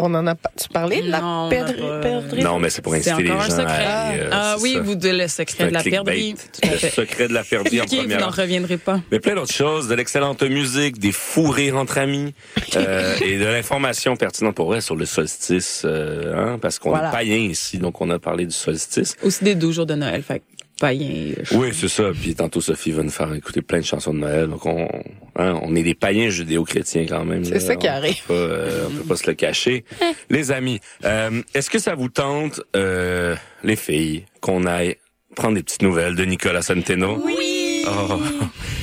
On en a pas. Tu parlais de la Non, perdrix? on a pas- perdrix? Non, mais c'est pour inciter les encore un gens secret. à aller, euh, ah oui, ça. vous de le secret de la perdrix. *laughs* Le secret de la perdrix en Ok, vous première n'en reviendrez pas. Mais plein d'autres choses, de l'excellente musique, des fous rires entre amis euh, et de l'information pertinente pour vrai sur le solstice, euh, hein, parce qu'on Voilà. est païen ici, donc on a parlé du solstice. Aussi des 12 jours de Noël, fait que païen. euh, Oui, c'est ça. Puis tantôt Sophie va nous faire écouter plein de chansons de Noël, donc on, hein, on est des païens judéo-chrétiens quand même. C'est ça qui On arrive. peut pas, euh, on peut pas se le cacher. les amis, euh, est-ce que ça vous tente, euh, les filles, qu'on aille prendre des petites nouvelles de Nicolas Centeno? Oui! Oh.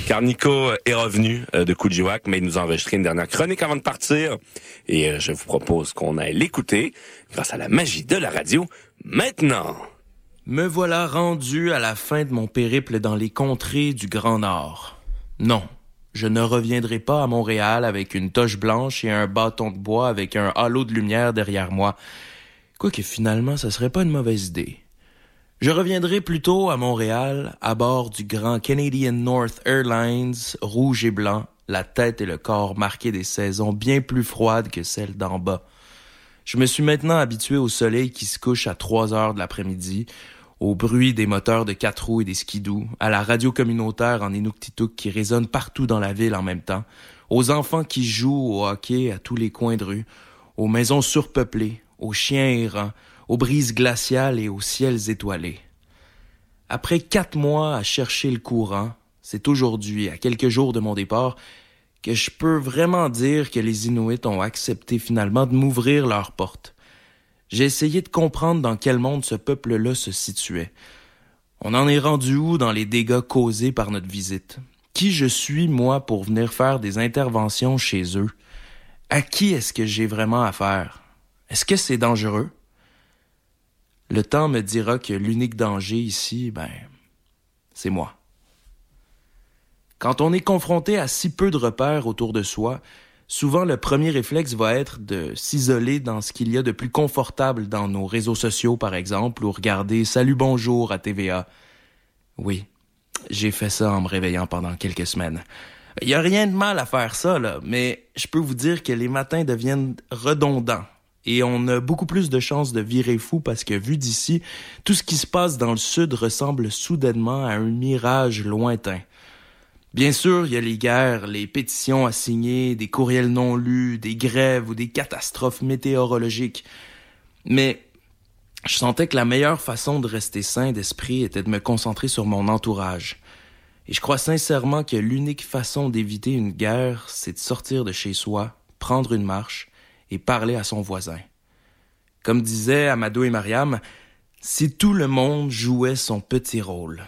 Car Nico est revenu euh, de Kujiwak, mais il nous a enregistré une dernière chronique avant de partir. Et euh, je vous propose qu'on aille l'écouter grâce à la magie de la radio maintenant. Me voilà rendu à la fin de mon périple dans les contrées du Grand Nord. Non, je ne reviendrai pas à Montréal avec une toche blanche et un bâton de bois avec un halo de lumière derrière moi. Quoique finalement, ça serait pas une mauvaise idée. Je reviendrai plutôt à Montréal à bord du grand Canadian North Airlines rouge et blanc, la tête et le corps marqués des saisons bien plus froides que celles d'en bas. Je me suis maintenant habitué au soleil qui se couche à 3 heures de l'après-midi, au bruit des moteurs de quatre roues et des skidoo, à la radio communautaire en Inuktitut qui résonne partout dans la ville en même temps, aux enfants qui jouent au hockey à tous les coins de rue, aux maisons surpeuplées, aux chiens errants, aux brises glaciales et aux ciels étoilés. Après quatre mois à chercher le courant, c'est aujourd'hui, à quelques jours de mon départ, que je peux vraiment dire que les Inuits ont accepté finalement de m'ouvrir leurs portes. J'ai essayé de comprendre dans quel monde ce peuple-là se situait. On en est rendu où dans les dégâts causés par notre visite? Qui je suis, moi, pour venir faire des interventions chez eux? À qui est-ce que j'ai vraiment affaire? Est-ce que c'est dangereux? Le temps me dira que l'unique danger ici, ben, c'est moi. Quand on est confronté à si peu de repères autour de soi, souvent le premier réflexe va être de s'isoler dans ce qu'il y a de plus confortable dans nos réseaux sociaux, par exemple, ou regarder Salut bonjour à TVA. Oui, j'ai fait ça en me réveillant pendant quelques semaines. Il y a rien de mal à faire ça, là, mais je peux vous dire que les matins deviennent redondants. Et on a beaucoup plus de chances de virer fou parce que vu d'ici, tout ce qui se passe dans le sud ressemble soudainement à un mirage lointain. Bien sûr, il y a les guerres, les pétitions à signer, des courriels non lus, des grèves ou des catastrophes météorologiques. Mais je sentais que la meilleure façon de rester sain d'esprit était de me concentrer sur mon entourage. Et je crois sincèrement que l'unique façon d'éviter une guerre, c'est de sortir de chez soi, prendre une marche et parler à son voisin. Comme disaient Amadou et Mariam, si tout le monde jouait son petit rôle.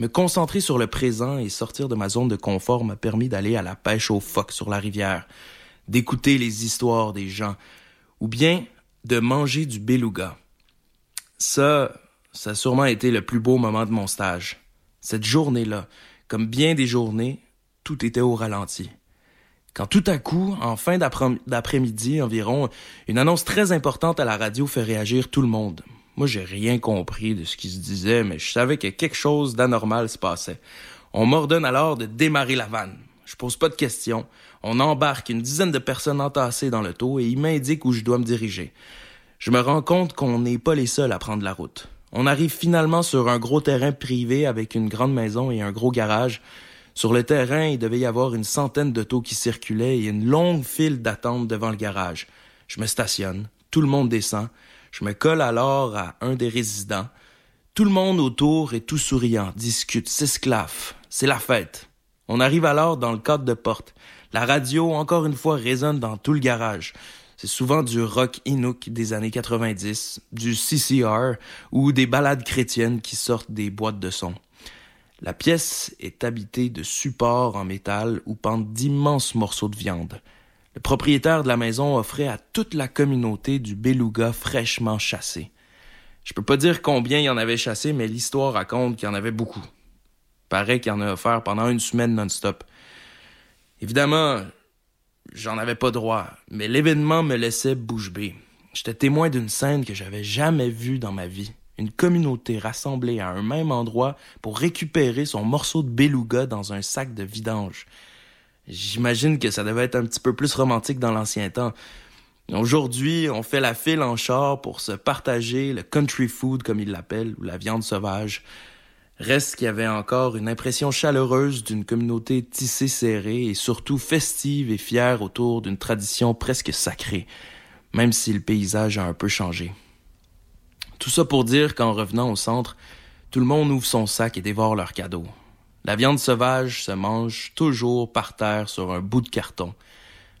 Me concentrer sur le présent et sortir de ma zone de confort m'a permis d'aller à la pêche aux phoques sur la rivière, d'écouter les histoires des gens, ou bien de manger du beluga. Ça, ça a sûrement été le plus beau moment de mon stage. Cette journée-là, comme bien des journées, tout était au ralenti. Quand tout à coup, en fin d'après-midi environ, une annonce très importante à la radio fait réagir tout le monde. Moi, j'ai rien compris de ce qui se disait, mais je savais que quelque chose d'anormal se passait. On m'ordonne alors de démarrer la vanne. Je pose pas de questions. On embarque une dizaine de personnes entassées dans le taux et il m'indique où je dois me diriger. Je me rends compte qu'on n'est pas les seuls à prendre la route. On arrive finalement sur un gros terrain privé avec une grande maison et un gros garage. Sur le terrain, il devait y avoir une centaine d'autos qui circulaient et une longue file d'attente devant le garage. Je me stationne. Tout le monde descend. Je me colle alors à un des résidents. Tout le monde autour est tout souriant, discute, s'esclaffe. C'est la fête. On arrive alors dans le cadre de porte. La radio, encore une fois, résonne dans tout le garage. C'est souvent du rock Inuk des années 90, du CCR ou des ballades chrétiennes qui sortent des boîtes de son. La pièce est habitée de supports en métal où pendent d'immenses morceaux de viande. Le propriétaire de la maison offrait à toute la communauté du beluga fraîchement chassé. Je peux pas dire combien il y en avait chassé, mais l'histoire raconte qu'il y en avait beaucoup. Paraît qu'il en a offert pendant une semaine non-stop. Évidemment, j'en avais pas droit, mais l'événement me laissait bouche bée. J'étais témoin d'une scène que j'avais jamais vue dans ma vie. Une communauté rassemblée à un même endroit pour récupérer son morceau de beluga dans un sac de vidange. J'imagine que ça devait être un petit peu plus romantique dans l'ancien temps. Aujourd'hui, on fait la file en char pour se partager le country food, comme ils l'appellent, ou la viande sauvage. Reste qu'il y avait encore une impression chaleureuse d'une communauté tissée serrée et surtout festive et fière autour d'une tradition presque sacrée, même si le paysage a un peu changé. Tout ça pour dire qu'en revenant au centre, tout le monde ouvre son sac et dévore leurs cadeaux. La viande sauvage se mange toujours par terre sur un bout de carton.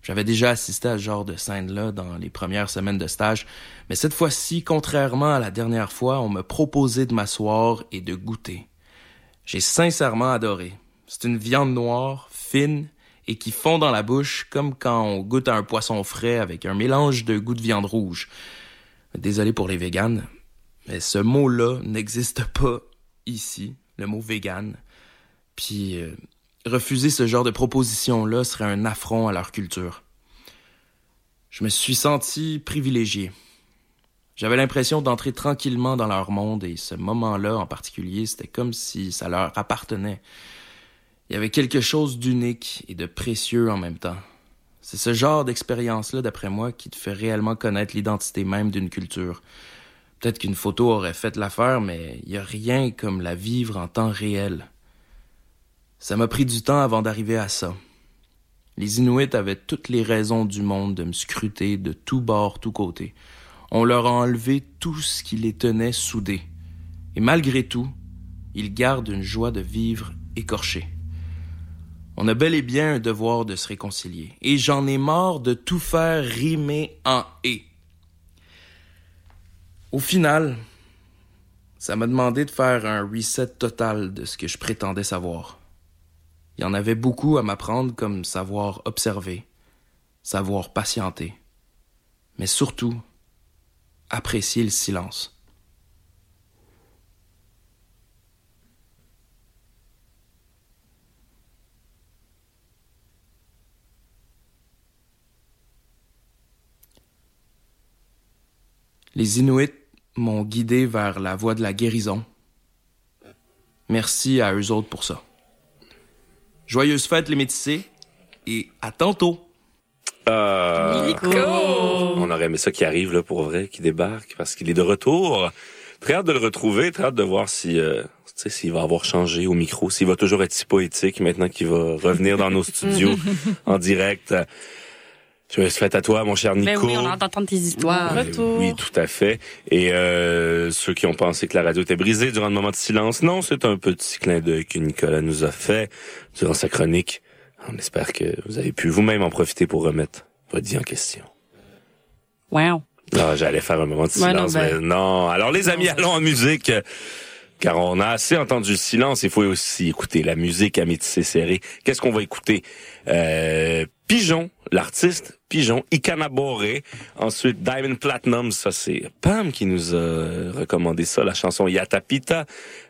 J'avais déjà assisté à ce genre de scène-là dans les premières semaines de stage, mais cette fois-ci, contrairement à la dernière fois, on me proposait de m'asseoir et de goûter. J'ai sincèrement adoré. C'est une viande noire, fine, et qui fond dans la bouche comme quand on goûte à un poisson frais avec un mélange de goût de viande rouge. Désolé pour les véganes. Mais ce mot-là n'existe pas ici, le mot vegan. Puis euh, refuser ce genre de proposition-là serait un affront à leur culture. Je me suis senti privilégié. J'avais l'impression d'entrer tranquillement dans leur monde et ce moment-là en particulier, c'était comme si ça leur appartenait. Il y avait quelque chose d'unique et de précieux en même temps. C'est ce genre d'expérience-là, d'après moi, qui te fait réellement connaître l'identité même d'une culture. Peut-être qu'une photo aurait fait l'affaire, mais il n'y a rien comme la vivre en temps réel. Ça m'a pris du temps avant d'arriver à ça. Les Inuits avaient toutes les raisons du monde de me scruter de tous bords, tous côtés. On leur a enlevé tout ce qui les tenait soudés. Et malgré tout, ils gardent une joie de vivre écorchée. On a bel et bien un devoir de se réconcilier. Et j'en ai marre de tout faire rimer en et. Au final, ça m'a demandé de faire un reset total de ce que je prétendais savoir. Il y en avait beaucoup à m'apprendre comme savoir observer, savoir patienter, mais surtout apprécier le silence. Les Inuits m'ont guidé vers la voie de la guérison. Merci à eux autres pour ça. Joyeuses fêtes les métissés et à tantôt. Euh, Nico! On aurait aimé ça qui arrive là pour vrai, qui débarque parce qu'il est de retour. Très hâte de le retrouver, très hâte de voir si euh, tu sais s'il va avoir changé au micro, s'il va toujours être si poétique maintenant qu'il va revenir dans nos studios *laughs* en direct. Je fête à toi, mon cher Ben Nico. oui, on d'entendre tes histoires. Euh, Oui, tout à fait. Et euh, ceux qui ont pensé que la radio était brisée durant le moment de silence, non, c'est un petit clin d'œil que Nicolas nous a fait durant sa chronique. On espère que vous avez pu vous-même en profiter pour remettre votre vie en question. Wow. Non, j'allais faire un moment de Ouais, non, silence, ben- mais non. Alors les amis, allons en musique. Car on a assez entendu le silence, il faut aussi écouter la musique à métisser serré. Qu'est-ce qu'on va écouter? Euh, Pigeon, l'artiste Pigeon, Ikanabore. Ensuite, Diamond Platinum, ça c'est Pam qui nous a recommandé ça, la chanson Yatapita.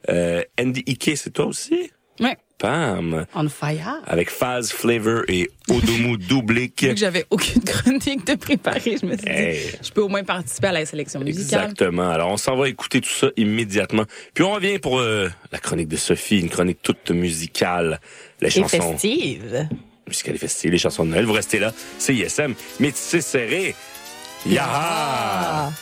Euh, Andy Ike, c'est toi aussi? Ouais. Pam. On fire. Avec Faz, Flavor et Odomu *laughs* Dublik. Vu que j'avais aucune chronique de préparer, je me suis dit, je peux au moins participer à la sélection musicale. Exactement. Alors, on s'en va écouter tout ça immédiatement. Puis on revient pour euh, la chronique de Sophie, une chronique toute musicale. Les Et chansons festive. musicales et festives, les chansons de Noël. Vous restez là. C'est ISM. Métissé serré. Yaha!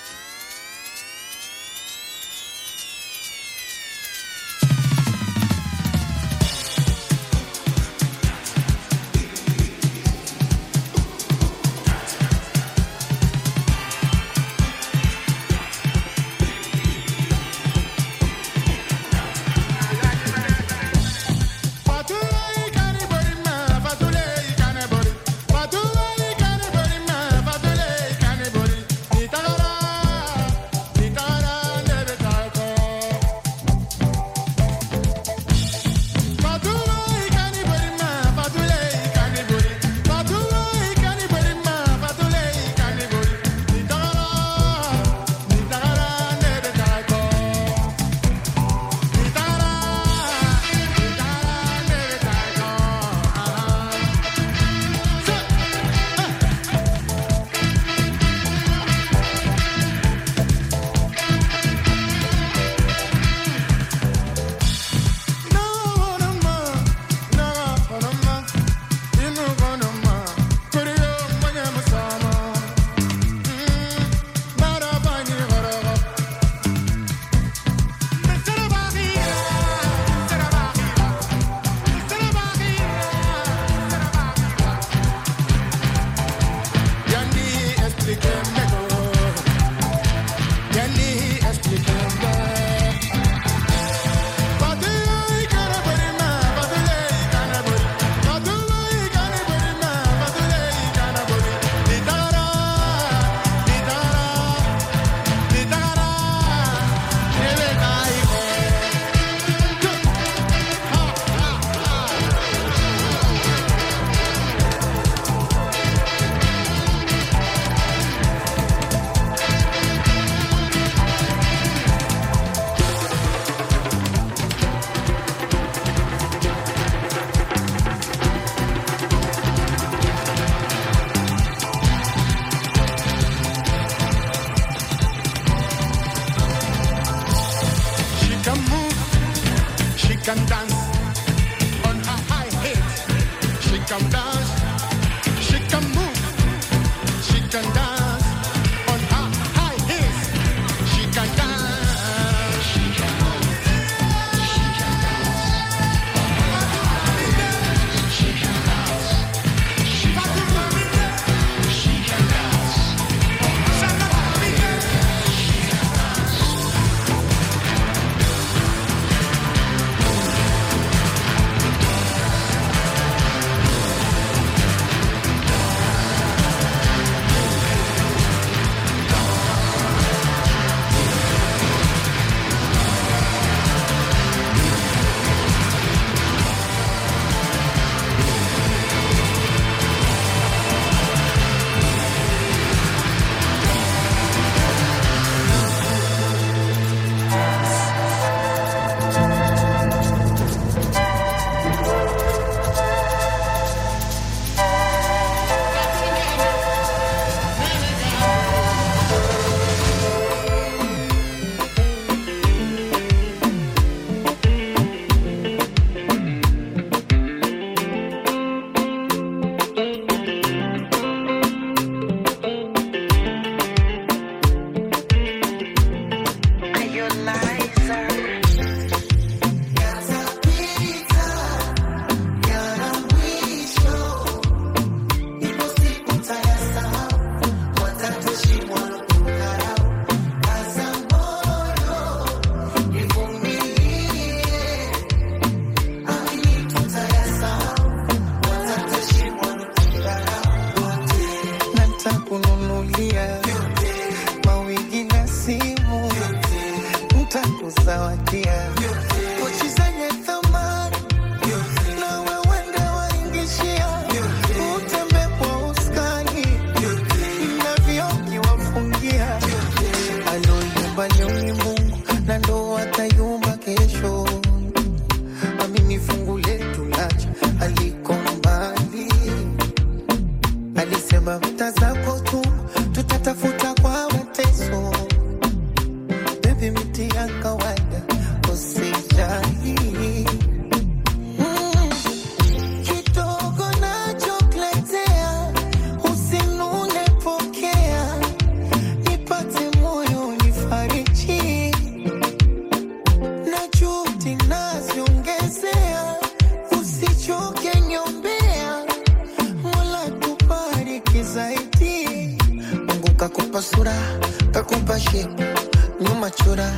ni machora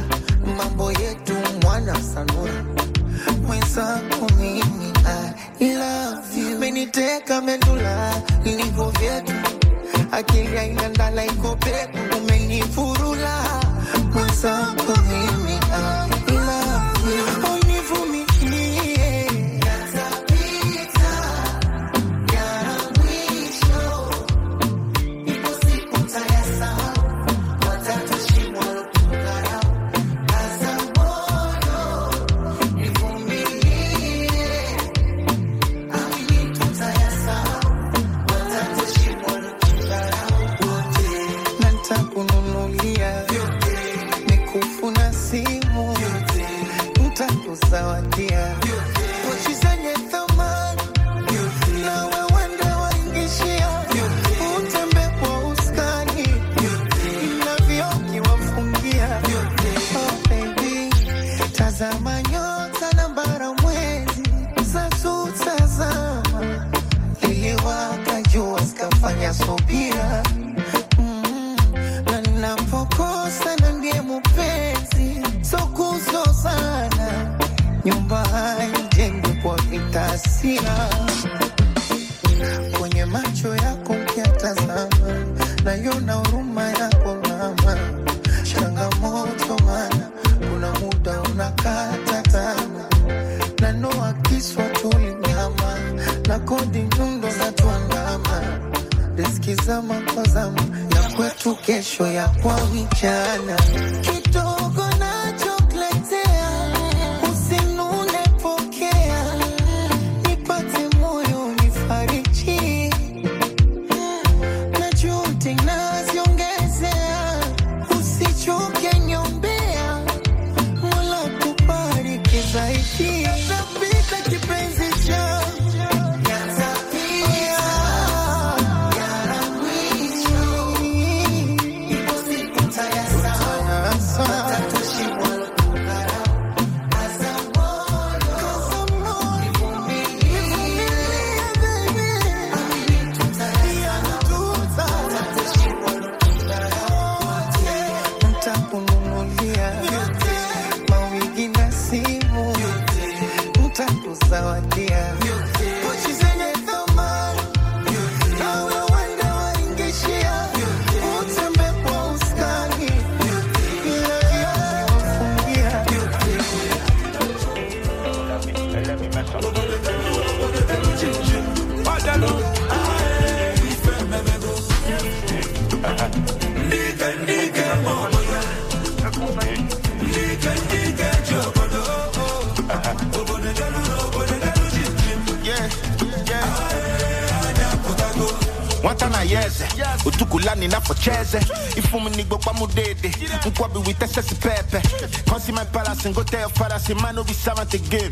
mambo yetu mwana sanura. Mwenzangu mimi I love you. Meniteka mendula ndivyo vyetu. Akili aina ndala iko peku umenifurula. Mwenzangu mimi I love you. hasira. Kwenye macho yako, ukiatazama naiona huruma yako mama, changamoto mana kuna muda unakata tama, nanoa kiswa tulinyama na kodi nyundo za twangama riski za makozama ya kwetu, kesho ya kwa vijana say man no be servant again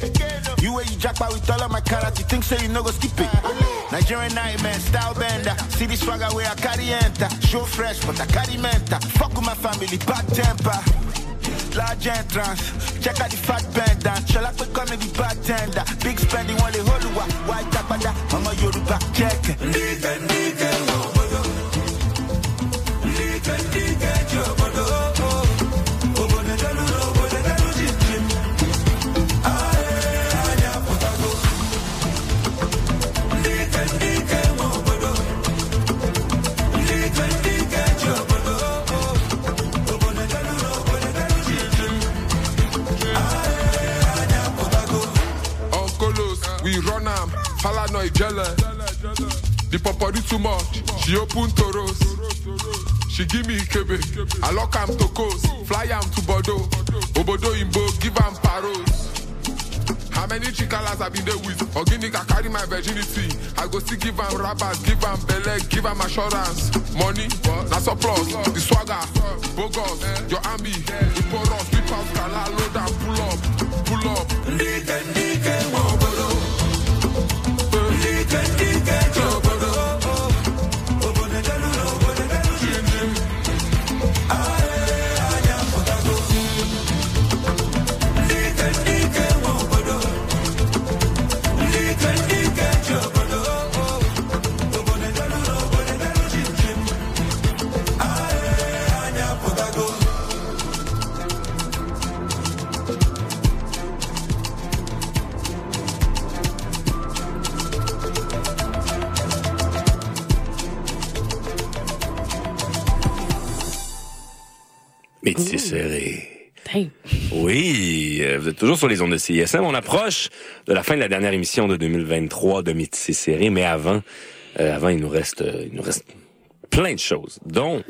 you where you jackpot with all of my carrots you think say you no go skip it Nigerian nightmare style bender see the swagger where I carry enter show fresh but I carry mental fuck with my family bad temper Large entrance, check out the fat band down. Shall I quick on the bartender? Big spending they hold. White tapada, I'm a Yoruba check. Nigga, nigga, She give kebe, I lock am to coast, fly am to Bordeaux. Obodo imbo, give am paros. How many chikalas I been there with? Organic, I carry my virginity. I go still give am rabbit, give am belle, give am assurance. Money, that's na surplus. The swagger, bogus, your army, toujours sur les ondes de CISM. On approche de la fin de la dernière émission de 2023 de Métis serré, mais avant, euh, avant il nous reste, euh, il nous reste plein de choses, dont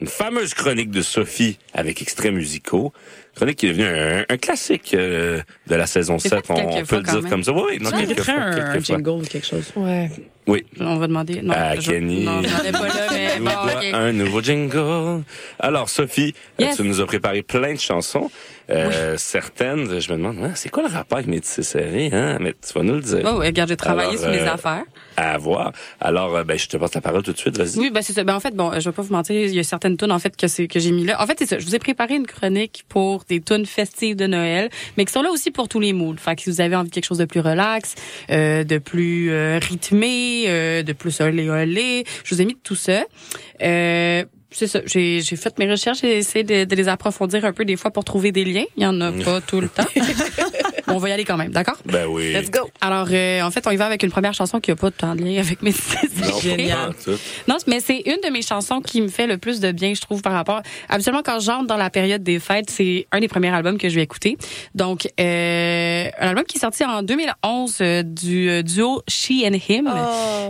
une fameuse chronique de Sophie avec extraits musicaux. Chronique qui est devenue un, un classique euh, de la saison C'est 7, fait on, peut le dire même. comme ça. Oui, non, Ça quelques mériterait fois, un, un quelques fois. jingle ou quelque chose. Ouais. Oui. On va demander. Non, à je- Kenny. Non, je demandais pas là, mais *laughs* bon, doit ok. un nouveau jingle. Alors, Sophie, euh, Yes. tu nous as préparé plein de chansons. Euh, Certaines, je me demande, ah, c'est quoi le rapport avec Métis serré, hein? Mais tu vas nous le dire. Oh, ouais, regarde, j'ai travaillé Alors, sur mes euh, affaires. À voir. Alors, euh, ben, je te passe la parole tout de suite, vas-y. Oui, ben c'est ça. Ben en fait, bon, je vais pas vous mentir, il y a certaines tunes en fait que c'est que j'ai mis là. En fait, c'est ça. Je vous ai préparé une chronique pour des tunes festives de Noël, mais qui sont là aussi pour tous les moods. Fait que si vous avez envie de quelque chose de plus relax, euh, de plus euh, rythmé, euh, de plus olé olé, je vous ai mis tout ça. Euh, c'est ça. J'ai j'ai fait mes recherches, j'ai essayé de, de les approfondir un peu des fois pour trouver des liens. Il y en a pas tout le temps. *laughs* on va y aller quand même, d'accord? Ben oui. Let's go. Alors, euh, en fait, on y va avec une première chanson qui a pas tant de lien avec mes Non, génial. tout. Non, mais c'est une de mes chansons qui me fait le plus de bien, je trouve, par rapport. Absolument, quand j'entre dans la période des fêtes, c'est un des premiers albums que je vais écouter. Donc, euh, un album qui est sorti en 2011 euh, du euh, duo She and Him,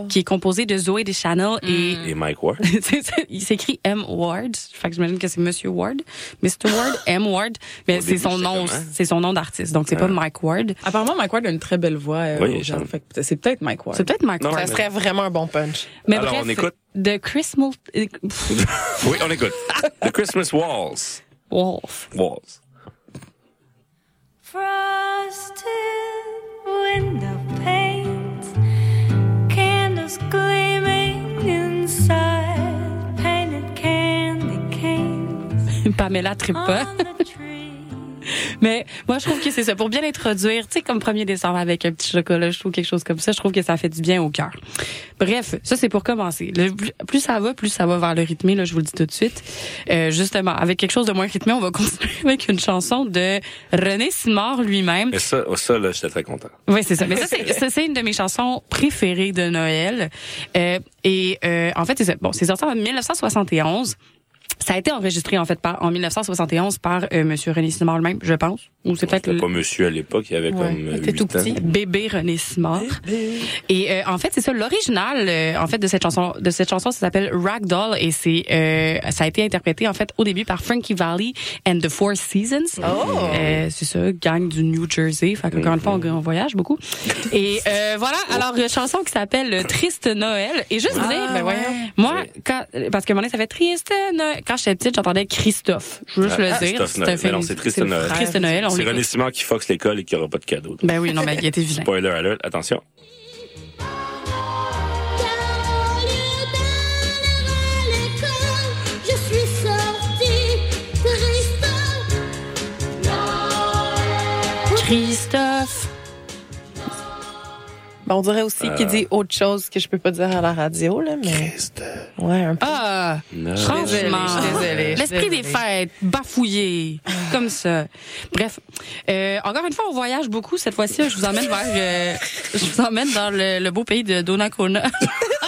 qui est composé de Zoé Deschanel et Et Mike Ward. *laughs* Il s'écrit M Ward. Fait que j'imagine que c'est Monsieur Ward. Mr. Ward, M Ward. Mais c'est son nom, hein? c'est son nom d'artiste. Donc c'est pas Mike Ward. Apparemment, Mike Ward a une très belle voix. euh, Oui. Fait que c'est peut-être Mike Ward. C'est peut-être Mike Non, Ward. Ça serait vraiment un bon punch. Mais Alors, bref, on écoute. The Christmas euh, *laughs* oui, on écoute. The Christmas Walls. Wolf. Walls. Frosted window panes, candles gleaming inside, painted candy canes. Pamela trippe pas. Mais moi, je trouve que c'est ça. Pour bien l'introduire, tu sais, comme 1er décembre avec un petit chocolat, je trouve quelque chose comme ça, je trouve que ça fait du bien au cœur. Bref, ça, c'est pour commencer. Le, plus, ça va, plus ça va vers le rythmé, là, je vous le dis tout de suite. Euh, justement, avec quelque chose de moins rythmé, on va *laughs* continuer avec une chanson de René Simard lui-même. Et ça, ça là, j'étais très content. Oui, c'est ça. Mais ça, *laughs* c'est, ça, c'est une de mes chansons préférées de Noël. Euh, et euh, en fait, c'est ça. Bon, c'est sorti en 1971. Ça a été enregistré en fait par, en 1971 par euh, Monsieur René Simard lui-même, je pense. Ou c'est peut-être C'était le- pas monsieur à l'époque, il avait Ouais, comme il euh, était 8 tout ans. petit. Bébé René Simard. Et euh, en fait, c'est ça l'original euh, en fait de cette chanson de cette chanson ça s'appelle Ragdoll et c'est euh, ça a été interprété en fait au début par Frankie Valli and the Four Seasons. Oh. Euh, c'est ça, gang du New Jersey, fait que encore une fois on, on voyage beaucoup. Et euh, voilà, alors une chanson qui s'appelle Triste Noël et juste Ah, dire ben ouais. moi quand parce que mon ça fait Triste Noël quand j'étais petite, j'entendais Christophe. Je veux juste Ah, le dire. Christophe C'est Noël. un c'est Triste Noël. Triste C'est. René Simard qui foxe l'école et qui aura pas de cadeau. Ben oui, non mais il était vilain. Spoiler alert, attention. Christophe. Ben, on dirait aussi qu'il dit autre chose que je peux pas dire à la radio, là, mais. Ouais, un peu. Ah, Non. franchement, l'esprit des fêtes, bafouillé, comme ça. Bref, euh, encore une fois, on voyage beaucoup. Cette fois-ci, je vous emmène vers, euh, je vous emmène dans le, le beau pays de Donnacona. *laughs*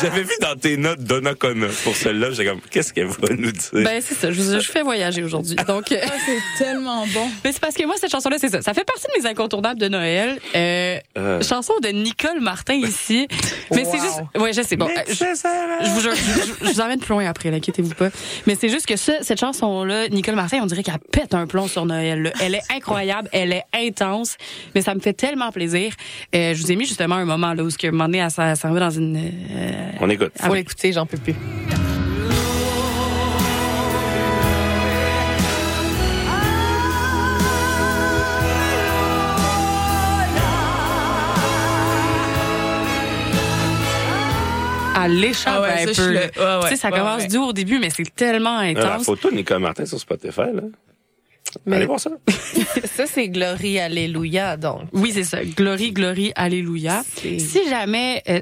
J'avais vu dans tes notes Donnacona pour celle-là, j'ai comme, qu'est-ce qu'elle va nous dire? ben c'est ça, je vous je fais voyager aujourd'hui. Donc, euh, c'est tellement bon. *laughs* mais c'est parce que moi cette chanson-là, c'est ça. Ça fait partie de mes incontournables de Noël. Euh, Euh. Chanson de Nicole Martin ici. *laughs* Mais c'est juste, ouais, je sais. Bon, euh, je, je vous jure, je, je vous emmène plus loin après, là, inquiétez-vous pas. Mais c'est juste que ça, cette chanson-là, Nicole Martin, on dirait qu'elle pète un plomb sur Noël. là. Elle est incroyable, elle est intense, mais ça me fait tellement plaisir. Euh, je vous ai mis justement un moment là où ce que un moment donné, elle s'en dans une. Euh, On écoute. Faut oui. l'écouter, j'en peux plus. Elle l'échappe Ah ouais, un ça, je peu. le- là. ouais, ouais, tu sais, ça ouais, commence ouais. doux au début, mais c'est tellement Euh, la intense. photo de Nicole Martin sur Spotify, là. Allez voir ça. *laughs* ça, c'est Glory Alléluia, donc. Oui, c'est ça. Glory, glory, alléluia. Si jamais, euh,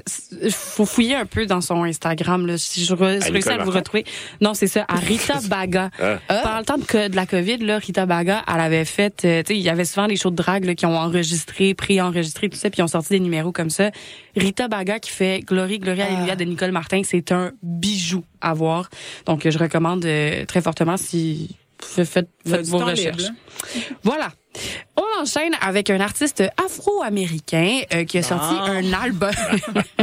faut fouiller un peu dans son Instagram, là, si je re- réussis à vous retrouver. Non, c'est ça, à *laughs* Rita Baga. Ah. Pendant le temps de, la COVID, là, Rita Baga, elle avait fait, euh, tu sais, il y avait souvent des shows de drague là, qui ont enregistré, pré-enregistré, tout ça, puis ils ont sorti des numéros comme ça. Rita Baga qui fait Glory, glory, Ah. alléluia de Nicole Martin, c'est un bijou à voir. Donc, je recommande euh, très fortement si faites, vos temps recherches. libre, *laughs* Voilà. On enchaîne avec un artiste afro-américain euh, qui a sorti Ah. un album,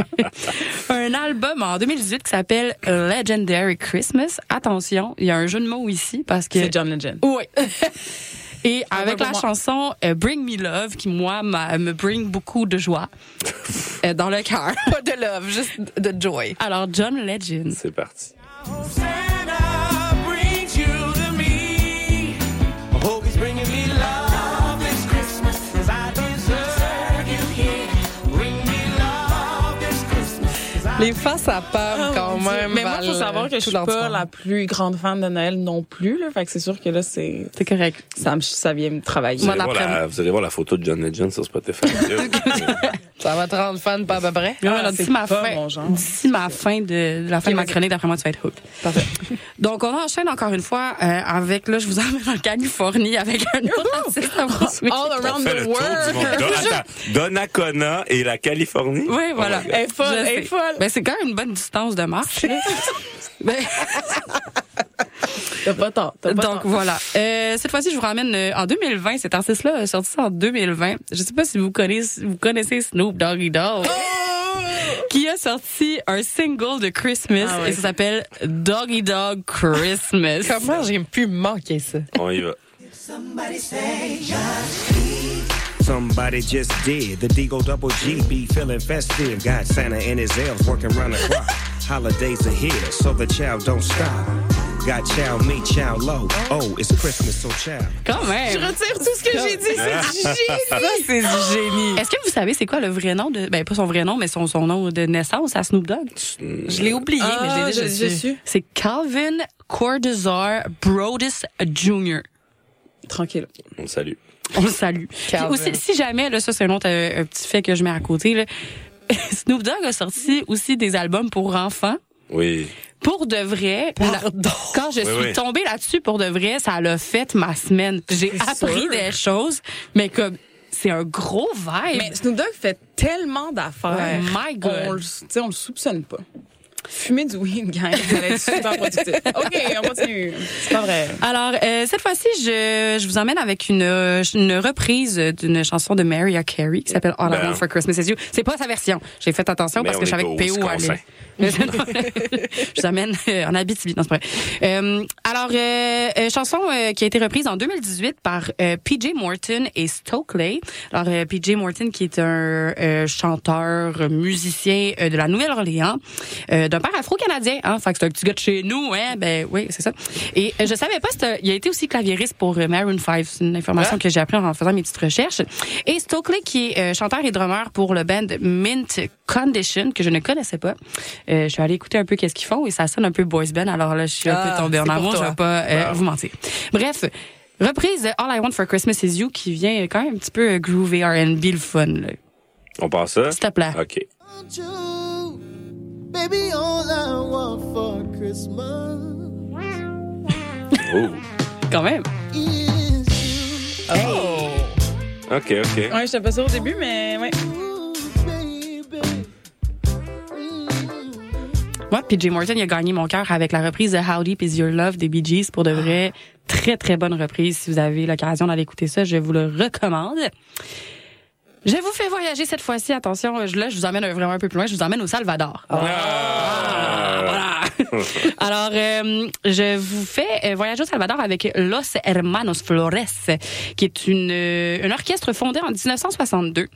*laughs* un album en 2018 qui s'appelle Legendary Christmas. Attention, il y a un jeu de mots ici parce que C'est John Legend. oui. *laughs* Et avec la chanson euh, Bring Me Love qui moi me bring beaucoup de joie euh, dans le cœur. Pas de love, juste de joy. Alors John Legend. C'est parti. always bring Les faces à pomme, quand même. Mais moi, il faut savoir que je suis pas la plus grande fan de Noël non plus. Là. Fait que c'est sûr que là, c'est C'est correct. ça, me- ça vient me travailler. Vous allez, voir la, vous allez voir la photo de John Legend sur Spotify. *laughs* Ça va te rendre fan, pas à peu près? Ah, d'ici ma fin, d'ici ma fin de, de la fin de ma chronique, d'après moi, tu vas être hooked. Parfait. *laughs* Donc, on enchaîne encore une fois euh, avec, là, je vous emmène en Californie avec un autre artiste. All around the world. Donnacona et la Californie? Oui, voilà. Oh. Elle est folle, elle est folle. C'est quand même une bonne distance de marche. *laughs* Ben, T'as pas tort. T'as pas donc tort. voilà. Euh, cette fois-ci, je vous ramène euh, en 2020. Cet artiste-là a sorti ça en 2020. Je sais pas si vous connaissez, vous connaissez Snoop Doggy Dogg. Qui a sorti un single de Christmas Ah ouais. et ça s'appelle Doggy Dog Christmas. Comment j'ai pu manquer ça? On y va. Somebody just did. The Deagle Double G be feeling festive. Got Santa and his elves working round the clock. Holidays are here, so the child don't stop. Got chow me, chow low. Oh, it's Christmas, so chow. Quand même. Je retire tout ce que j'ai dit. C'est du génie. Ça, c'est du génie. Est-ce que vous savez c'est quoi le vrai nom de ben pas son vrai nom mais son son nom de naissance à Snoop Dogg? Je l'ai oublié mais je Ah, l'ai déjà je- je su. suis. C'est Calvin Cordezar Brodus Jr. Tranquille. On le salue. *laughs* On le salue. Puis Calvin. aussi, si jamais là ça c'est un autre euh, un petit fait que je mets à côté là. *laughs* Snoop Dogg a sorti aussi des albums pour enfants. Oui. Pour de vrai, la- quand je Oui, suis oui. tombée là-dessus pour de vrai, ça l'a fait ma semaine. J'ai appris sûr. des choses, mais comme c'est un gros vibe. Mais Snoop Dogg fait tellement d'affaires. Ouais. My God. On on le soupçonne pas. Fumer du weed, gang, *laughs* ça va être super productif. OK, on continue. C'est pas vrai. Alors, euh, cette fois-ci, je, je vous emmène avec une, euh, une reprise d'une chanson de Mariah Carey qui s'appelle All I Ben. Want for Christmas Is You. C'est pas sa version. J'ai fait attention Mais parce que je que au PO allait. Wisconsin. *laughs* je vous amène euh, en Abitibi, non, c'est pas vrai. Euh, alors, euh, chanson euh, qui a été reprise en 2018 par euh, PJ Morton et Stokely. Alors, euh, PJ Morton qui est un euh, chanteur, musicien euh, de la Nouvelle-Orléans, euh, d'un père afro-canadien. Hein, fait que c'est un petit gars de chez nous, hein. Ben oui, c'est ça. Et euh, je savais pas, il a été aussi claviériste pour euh, Maroon 5. C'est une information que j'ai appris en faisant mes petites recherches. Et Stokely qui est euh, chanteur et drummer pour le band Mint Condition que je ne connaissais pas. Euh, je suis allée écouter un peu qu'est-ce qu'ils font et ça sonne un peu boys band. Alors là, je suis un Ah, peu tombée en amour. Je vais pas euh, Wow. vous mentir. Bref. Reprise de All I Want for Christmas Is You qui vient quand même un petit peu groovy R&B le fun. là. On passe ça? S'il te plaît. OK. Baby, all I want for Christmas Oh. Quand même. is you. Oh. OK, OK. Ouais, j'étais pas sûre au début, mais ouais. Moi, PJ Morton, il a gagné mon cœur avec la reprise de How Deep Is Your Love des Bee Gees. Pour de vrai, très, très bonne reprise. Si vous avez l'occasion d'aller écouter ça, je vous le recommande. Je vous fais voyager cette fois-ci. Attention, là, je vous emmène vraiment un peu plus loin. Je vous emmène au Salvador. Ah. *laughs* Alors, euh, je vous fais euh, voyager au Salvador avec Los Hermanos Flores, qui est une, euh, un orchestre fondé en 1962.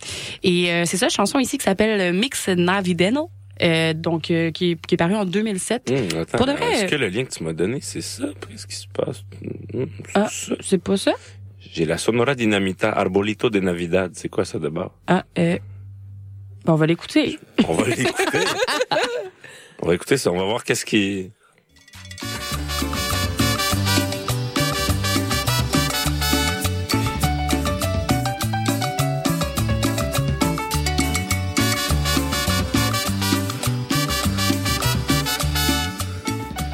Et euh, c'est ça, chanson ici qui s'appelle Mix Navideno. euh, donc euh, qui, est, qui est paru en 2007. Hum, attends, Pour de vrai. Est-ce que le lien que tu m'as donné, c'est ça? Qu'est-ce qui se passe? Hum, c'est Ah, ça. c'est pas ça? J'ai la Sonora Dinamita Arbolito de Navidad. C'est quoi ça d'abord? Ah, euh, bon, on va l'écouter. On va l'écouter. *laughs* on va écouter ça. On va voir qu'est-ce qui...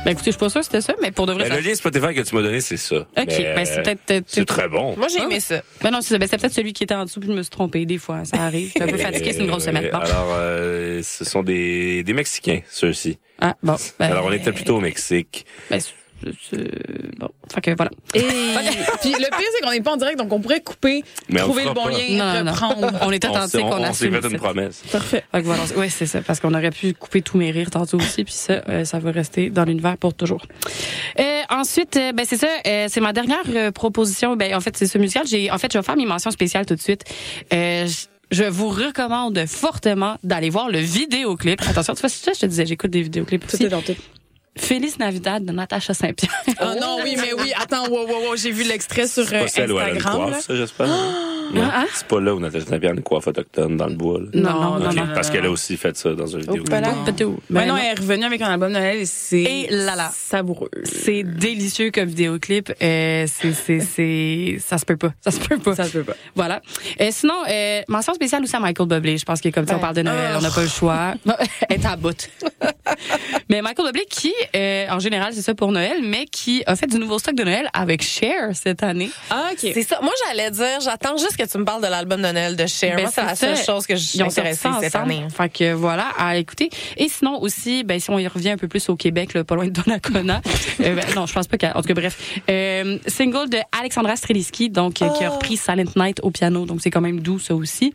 Ben écoutez, je suis pas sûre que c'était ça, mais pour de vrai. Ben, ça- le lien Spotify que tu m'as donné, c'est ça. Ok, Mais, ben c'est peut-être. C'est très bon. Moi, j'ai Ah. aimé ça. Ben non, c'est ça. Ben, c'est peut-être celui qui était en dessous, puis je me suis trompée. Des fois, ça arrive. Je suis un peu fatiguée, c'est une grosse semaine. Bon. Alors, euh, ce sont des, des Mexicains, ceux-ci. Ah, bon. Ben, Alors, on était plutôt au Mexique. Ben, bon. Fait que voilà. Et puis le pire, c'est qu'on n'est pas en direct, donc on pourrait couper, Mais trouver le bon pas. lien, Non, reprendre. On était On tentés s'est- on- qu'on on s'est assume. fait une promesse. Parfait. Fait que voilà. Oui, c'est ça. Parce qu'on aurait pu couper tous mes rires tantôt aussi, puis ça, euh, ça va rester dans l'univers pour toujours. Euh, ensuite, euh, ben c'est ça. euh, c'est ma dernière euh, proposition. Ben en fait, c'est ce musical. J'ai, en fait, je vais faire mes mentions spéciales tout de suite. Euh, je vous recommande fortement d'aller voir le vidéoclip. Attention, tu vois, c'est ça, je te disais, j'écoute des vidéoclips Tout aussi. est dans tout. Félix Navidad de Natacha Saint-Pierre. *laughs* Oh non, oui, mais oui. Attends, wow, wow, wow. J'ai vu l'extrait sur C'est pas celle où elle a une Instagram. coiffe, là. ça, j'espère. *gasps* Non, Ah, ah. C'est pas là où Nathalie Saint-Pierre a une coiffe autochtone dans le bois. là. Non, non, non. Parce qu'elle a aussi fait ça dans une vidéo. pas là. Patou. Ben Ben non, elle est revenue avec un album de Noël et c'est Et là là. savoureux. C'est délicieux comme vidéoclip. Euh, c'est, c'est, c'est, ça se peut pas. Ça se peut pas. Ça se peut pas. Voilà. Euh, sinon, euh, mention spéciale aussi à Michael Bublé. Je pense que comme ça, on parle de Noël, oh. on n'a pas le choix. *laughs* Elle est à bout. *laughs* mais Michael Bublé qui, euh, en général, c'est ça pour Noël, mais qui a fait du nouveau stock de Noël avec Cher cette année. Ah, OK. C'est ça. Moi, j'allais dire, j'attends juste que tu me parles de l'album de Noël de Cher. Ben, Moi, c'est la seule ça. chose que je suis intéressée cette année. Fait que voilà, à écouter. Et sinon aussi, ben si on y revient un peu plus au Québec, là, pas loin de Donnacona. *laughs* euh, ben, non, je pense pas qu'à. En tout cas, bref, euh, single de Alexandra Streliski, donc euh, qui a Oh. repris Silent Night au piano, donc c'est quand même doux ça aussi.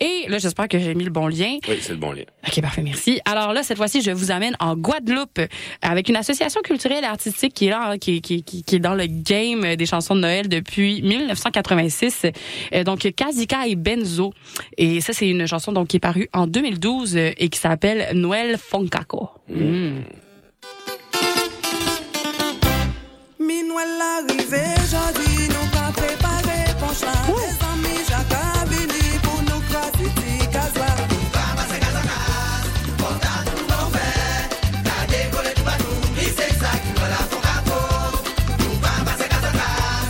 Et là, j'espère que j'ai mis le bon lien. Oui, c'est le bon lien. Ok, parfait, merci. Alors là, cette fois-ci, je vous amène en Guadeloupe avec une association culturelle et artistique qui est là, hein, qui, qui, qui, qui est dans le game des chansons de Noël depuis 1986. Euh, donc, Kazika et Benzo. Et ça, c'est une chanson donc qui est parue en 2012 euh, et qui s'appelle Noël Foncaco. Mm. Minuel arrivé, aujourd'hui, nous pas préparé pour cela.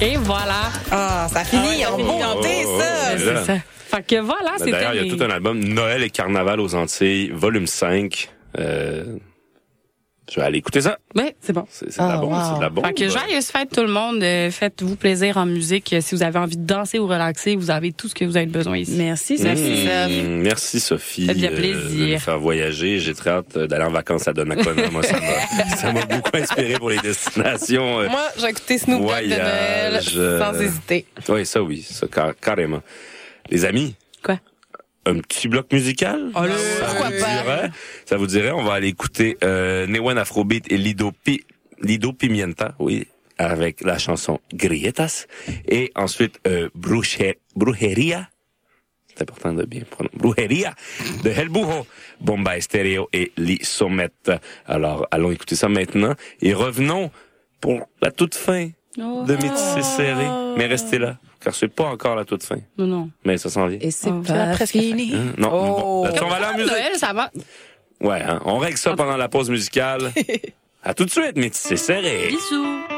Et voilà. Ah, ça finit en bonté, oh, ça. oh, C'est là. ça. Fait que voilà, Ben, D'ailleurs, il y a tout un album Noël et Carnaval aux Antilles, volume 5. Euh, Je vais aller écouter ça. Oui, c'est bon. C'est c'est de la bombe, c'est de la bombe. Fait que joyeuse fête tout le monde. Euh, Faites-vous plaisir en musique. Euh, Si vous avez envie de danser ou relaxer, vous avez tout ce que vous avez besoin ici. Merci, Mmh, merci Sophie Ça fait bien euh, plaisir. de faire voyager. J'ai très hâte d'aller en vacances à Donnacona. *laughs* Moi, ça m'a, ça m'a beaucoup inspiré pour les destinations. euh, Moi, j'ai écouté Snoop Dogg de Noël sans hésiter. Oui, ça oui, ça car- carrément. Les amis? Quoi? Un petit bloc musical? Allez, ça pourquoi vous pas? dirait? Ça vous dirait? On va aller écouter euh, Newen Afrobeat et Lido, Pi- Lido Pimienta, oui, avec la chanson Grietas. Et ensuite, euh, Bruche- Brujeria. C'est important de bien prononcer. Brujeria de Helbujo, Bomba Estéreo et Li Sommet. Alors, allons écouter ça maintenant et revenons pour la toute fin de Métis Serré. Mais restez là, car c'est pas encore la toute fin. Non, non. Mais ça s'en vient. Et c'est c'est la pas presque fini. Hein? Non, bon. Là-dessus, on va aller en musique. Noël, ça va. Ouais, hein, on règle ça pendant la pause musicale. à tout de suite, Métis Serré. Bisous.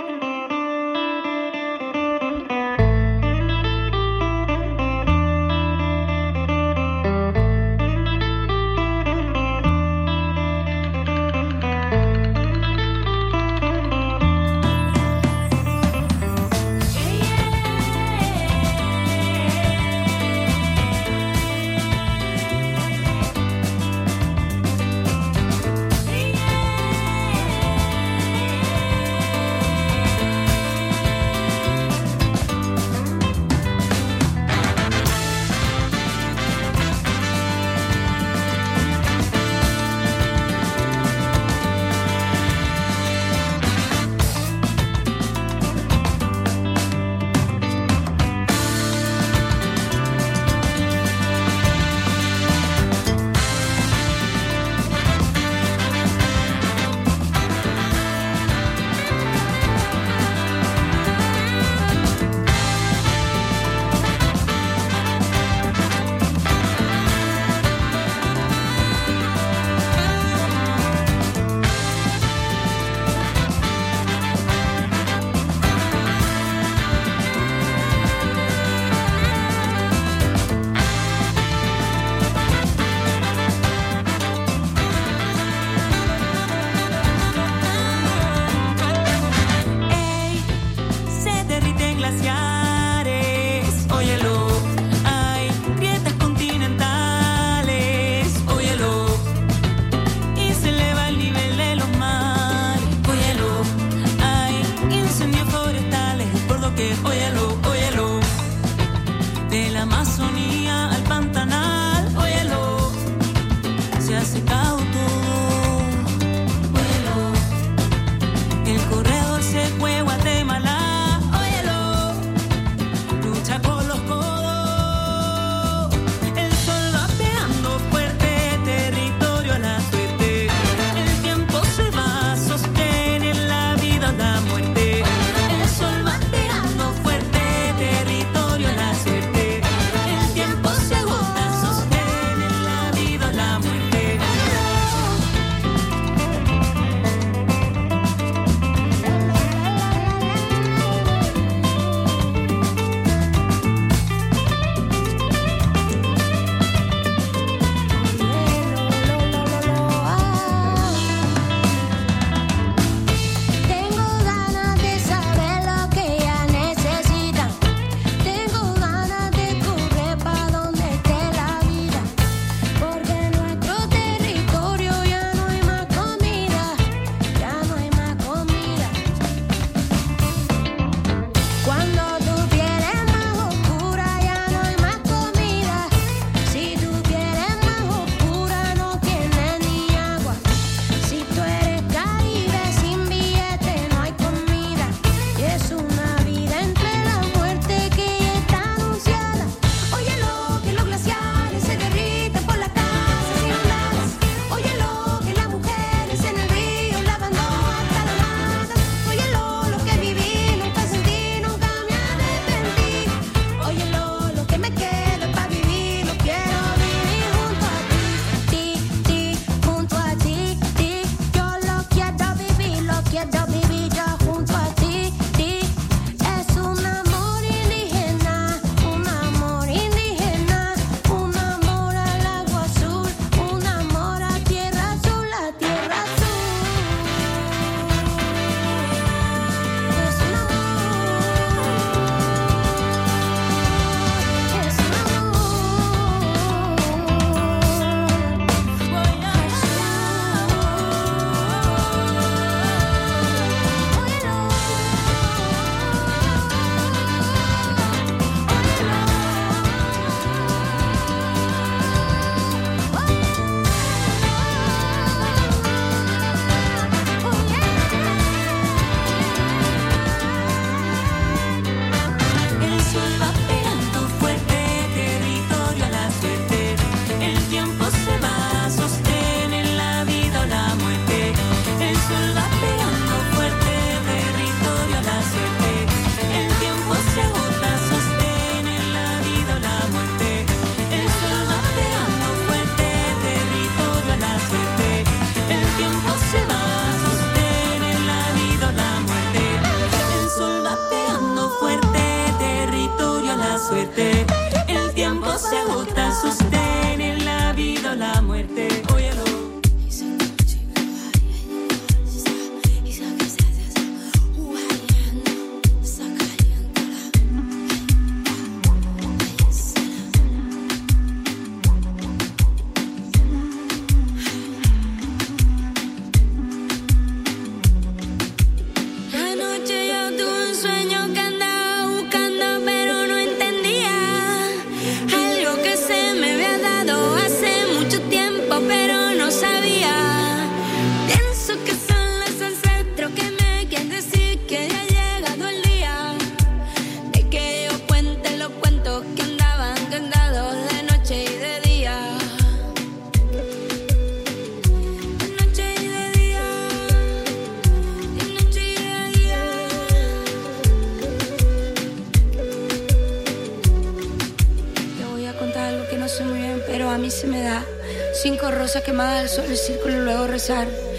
Y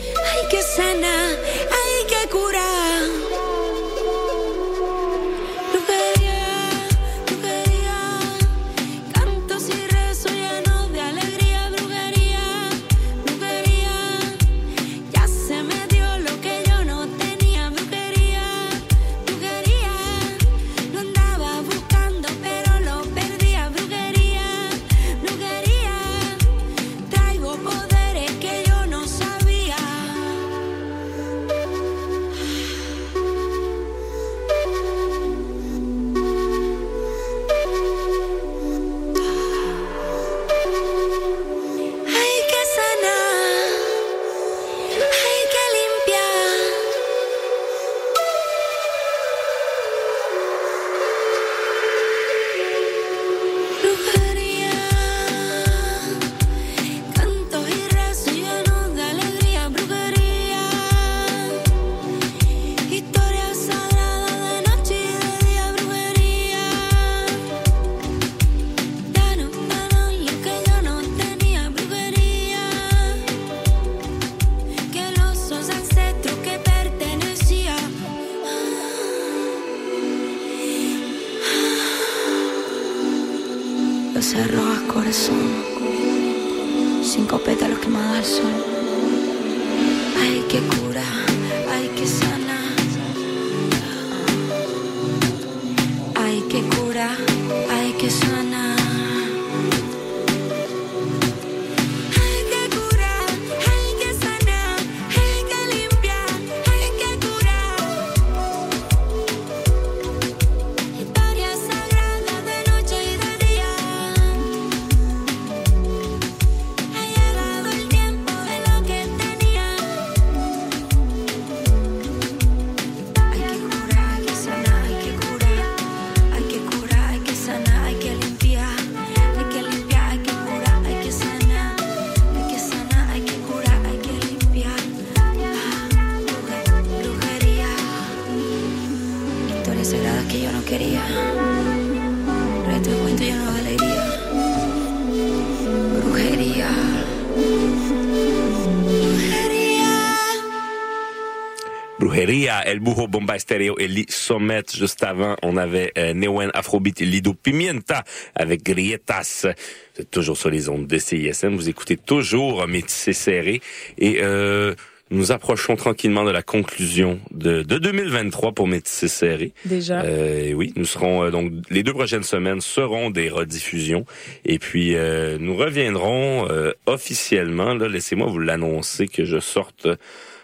El Burro Bomba Stereo et Li Sommet. Juste avant, on avait euh, Newen Afrobeat et Lido Pimienta avec Grietas. Vous êtes toujours sur les ondes de CISM. Vous écoutez toujours Métissé Serré. Et euh, nous approchons tranquillement de la conclusion de, de 2023 pour Métissé Serré. Déjà. Euh, oui, nous serons euh, donc les deux prochaines semaines seront des rediffusions et puis euh, nous reviendrons euh, officiellement. Là, laissez-moi vous l'annoncer que je sorte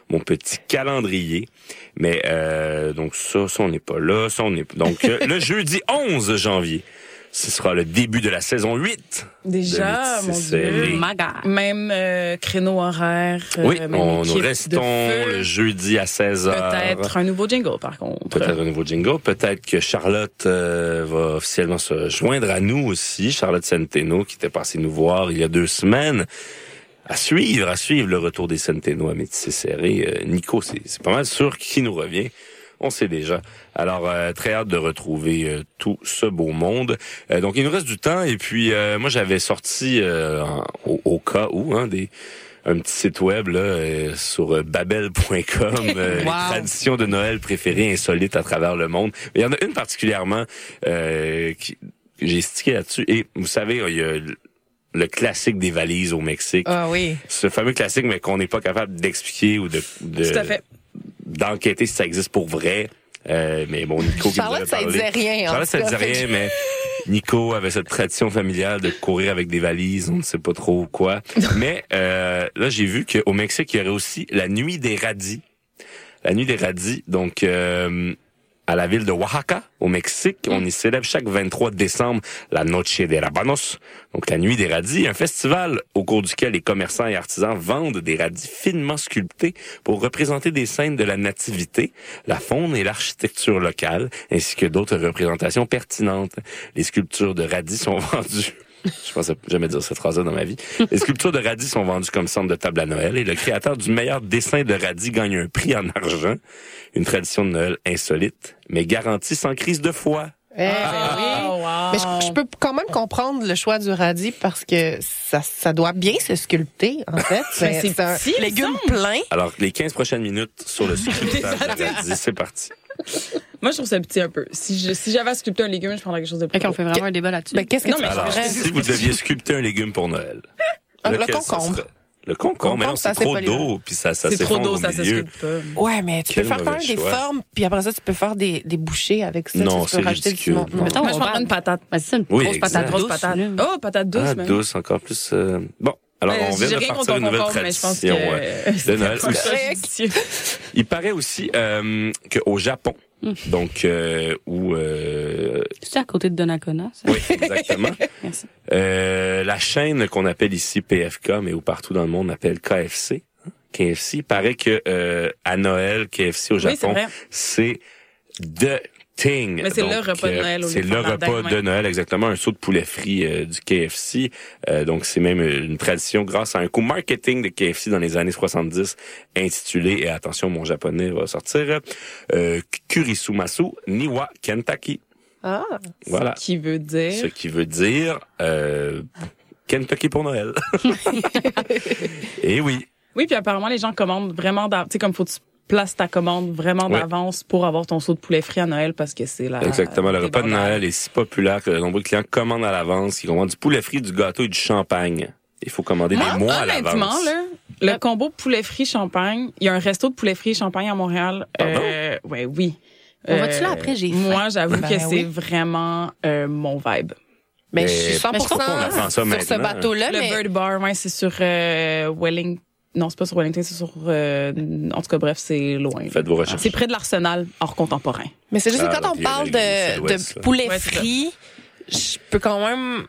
mon petit calendrier. Mais euh, donc ça, ça on n'est pas là, ça on est donc euh, le *laughs* jeudi 11 janvier. Ce sera le début de la saison 8. Déjà, mon Dieu. Même euh, créneau horaire. euh, Oui, même on, nous restons le jeudi à 16h. Peut-être un nouveau jingle, par contre. Peut-être un nouveau jingle. Peut-être que Charlotte euh, va officiellement se joindre à nous aussi. Charlotte Centeno, qui était passée nous voir il y a deux semaines. À suivre, à suivre le retour des Centeno à Métissé Serré. Euh, Nico, c'est pas mal sûr qui nous revient. On sait déjà. Alors, euh, très hâte de retrouver euh, tout ce beau monde. Euh, donc, il nous reste du temps. Et puis, euh, moi, j'avais sorti, euh, en- au, au cas où, hein, des un petit site web là, euh, sur babel.com, *laughs* les Wow. traditions de Noël préférées insolites à travers le monde. Mais il y en a une particulièrement euh, qui j'ai stické là-dessus. Et vous savez, il y a le- classique des valises au Mexique. Ah oui. Ce fameux classique, mais qu'on n'est pas capable d'expliquer ou de, d'enquêter si ça existe pour vrai. Euh, mais bon, Nico qui nous ça parlé. disait rien, en Charlotte, ça cas. disait rien, mais Nico avait cette tradition familiale de courir avec des valises, on ne sait pas trop quoi. *laughs* Mais euh, là, j'ai vu qu'au Mexique, il y aurait aussi la nuit des radis. La nuit des radis, donc euh, à la ville de Oaxaca, au Mexique. On y célèbre chaque 23 décembre la Noche de Rabanos, donc la nuit des radis, un festival au cours duquel les commerçants et artisans vendent des radis finement sculptés pour représenter des scènes de la nativité, la faune et l'architecture locale, ainsi que d'autres représentations pertinentes. Les sculptures de radis sont *laughs* vendues je pensais jamais dire cette phrase-là dans ma vie. Les sculptures de radis sont vendues comme centre de table à Noël et le créateur du meilleur dessin de radis gagne un prix en argent. Une tradition de Noël insolite, mais garantie sans crise de foi. Eh, ben oui. Mais je, je peux quand même comprendre le choix du radis parce que ça, ça doit bien se sculpter, en fait. *laughs* C'est un petit, légume plein. Alors, les 15 prochaines minutes sur le *laughs* sculptage de radis, c'est parti. *laughs* Moi, je trouve ça petit un peu. Si je- si j'avais à sculpter un légume, je prendrais quelque chose de plus. Ok, on fait vraiment un débat là-dessus. Ben, qu'est-ce que Non, tu mais Alors, ferais? si vous deviez sculpter un légume pour Noël, *laughs* Ah, le concombre. Le concombre, mais non, c'est trop d'eau, puis ça, ça C'est trop d'eau, au ça se milieu. sculpte pas. Ouais, mais tu Quel peux faire quand même des choix. formes, puis après ça, tu peux faire des, des bouchées avec ça. Non, tu peux c'est rajouter du ridicule. Non. Mettons, Moi, je va- une patate. C'est ça, une Oui, grosse patate. Grosse patate. Oh, patate douce, Ah, même. douce, encore plus. euh, Bon, alors Euh, on vient de partir une nouvelle tradition que de *laughs* c'est Noël. judicieux. Il paraît aussi euh, qu'au Japon, donc euh, où euh, C'est à côté de Donnacona, ça? oui exactement, *laughs* Merci. euh, la chaîne qu'on appelle ici PFK, mais où partout dans le monde on appelle KFC. hein, KFC, il paraît que euh, à Noël, KFC au Japon, c'est the Mais c'est le repas de euh, Noël C'est le repas de. Noël, exactement, un saut de poulet frit euh, du KFC. Euh, donc c'est même une tradition grâce à un coup marketing de KFC dans les années 70 intitulé, et attention mon japonais va sortir, euh, Kurisumasu Niwa Kentucky. Ah. Voilà. Qui veut dire. Ce qui veut dire euh, Kentucky pour Noël. *laughs* et oui. Oui, puis apparemment, les gens commandent vraiment. Tu sais, comme faut tu places ta commande vraiment Ouais. d'avance pour avoir ton saut de poulet frit à Noël parce que c'est la. Exactement. Le repas de. Noël est si populaire que de nombreux clients commandent à l'avance, qui commandent du poulet frit, du gâteau et du champagne. Il faut commander Moi, des mois à honnêtement, l'avance. là, le combo poulet frit champagne, il y a un resto de poulet frit champagne à Montréal. Pardon? Euh, ouais, oui. On va-tu là après? J'ai Moi, j'avoue Ben que c'est vraiment euh, mon vibe. Mais Mais je suis 100% Mais je sur ce bateau-là, le mais Bird Bar, ouais, c'est sur euh, Wellington. Non, c'est pas sur Wellington, c'est sur. euh, en tout cas, bref, c'est loin. là. Faites vos recherches. C'est près de l'Arsenal, hors contemporain. Mais c'est juste que Ah, quand on parle le- de, poulet Ouais, frit, je peux quand même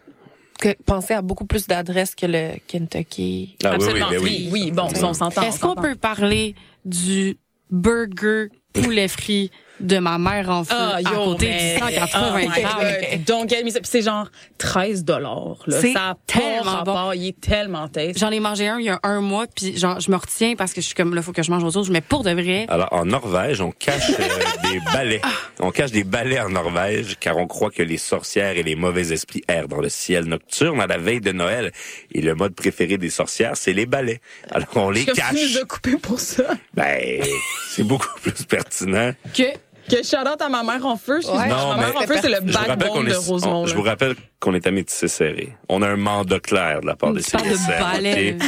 que- penser à beaucoup plus d'adresses que le Kentucky. Ah oui, oui, Absolument. mais oui. oui, bon, on s'entend. Est-ce on qu'on peut parler du burger poulet frit de ma mère en feu Ah, à yo, côté mais- du 180 oh my grammes? God. Don't get me started. Puis c'est genre 13 dollars. C'est tellement rapport. Il est tellement taste. J'en ai mangé un il y a un mois, puis genre, je me retiens parce que je suis comme, là, faut que je mange autre chose. Mais pour de vrai, Alors, en Norvège, on cache euh, *laughs* des balais. Ah. On cache des balais en Norvège, car on croit que les sorcières et les mauvais esprits errent dans le ciel nocturne à la veille de Noël. Et le mode préféré des sorcières, c'est les balais. Alors, on les tu cache. nous as coupé pour ça. Ben, c'est beaucoup *laughs* plus pertinent. Que, que shout-out à ma mère en feu. excuse-moi. Non, ma mère mais- en feu, c'est le Je vous rappelle backbone qu'on de est, Rosemont. on- je là. vous rappelle qu'on est à métissé serré. On a un mandat clair de la part de Tu parles de CSR, balais, ok? là.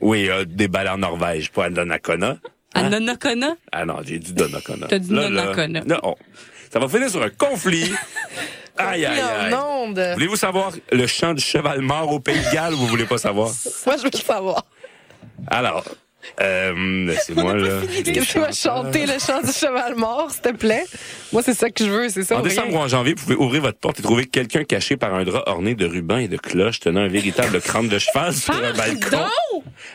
Oui, euh, des balais en Norvège, pas à Donnacona. à Nonacona, Ah non, j'ai dit Donnacona. T'as dit là, Donnacona. Non, on- ça va finir sur un conflit. *laughs* Aïe, aïe, aïe. en onde. Voulez-vous savoir le chant du cheval mort au Pays de Galles ou vous voulez pas savoir? Moi, je veux le savoir. Alors, euh, laissez-moi là. Est-ce que tu vas chanter le chant du cheval mort, s'il te plaît? Moi, c'est ça que je veux, c'est ça. En décembre rien. ou en janvier, vous pouvez ouvrir votre porte et trouver quelqu'un caché par un drap orné de rubans et de cloches tenant un véritable *laughs* crâne de cheval sur un balcon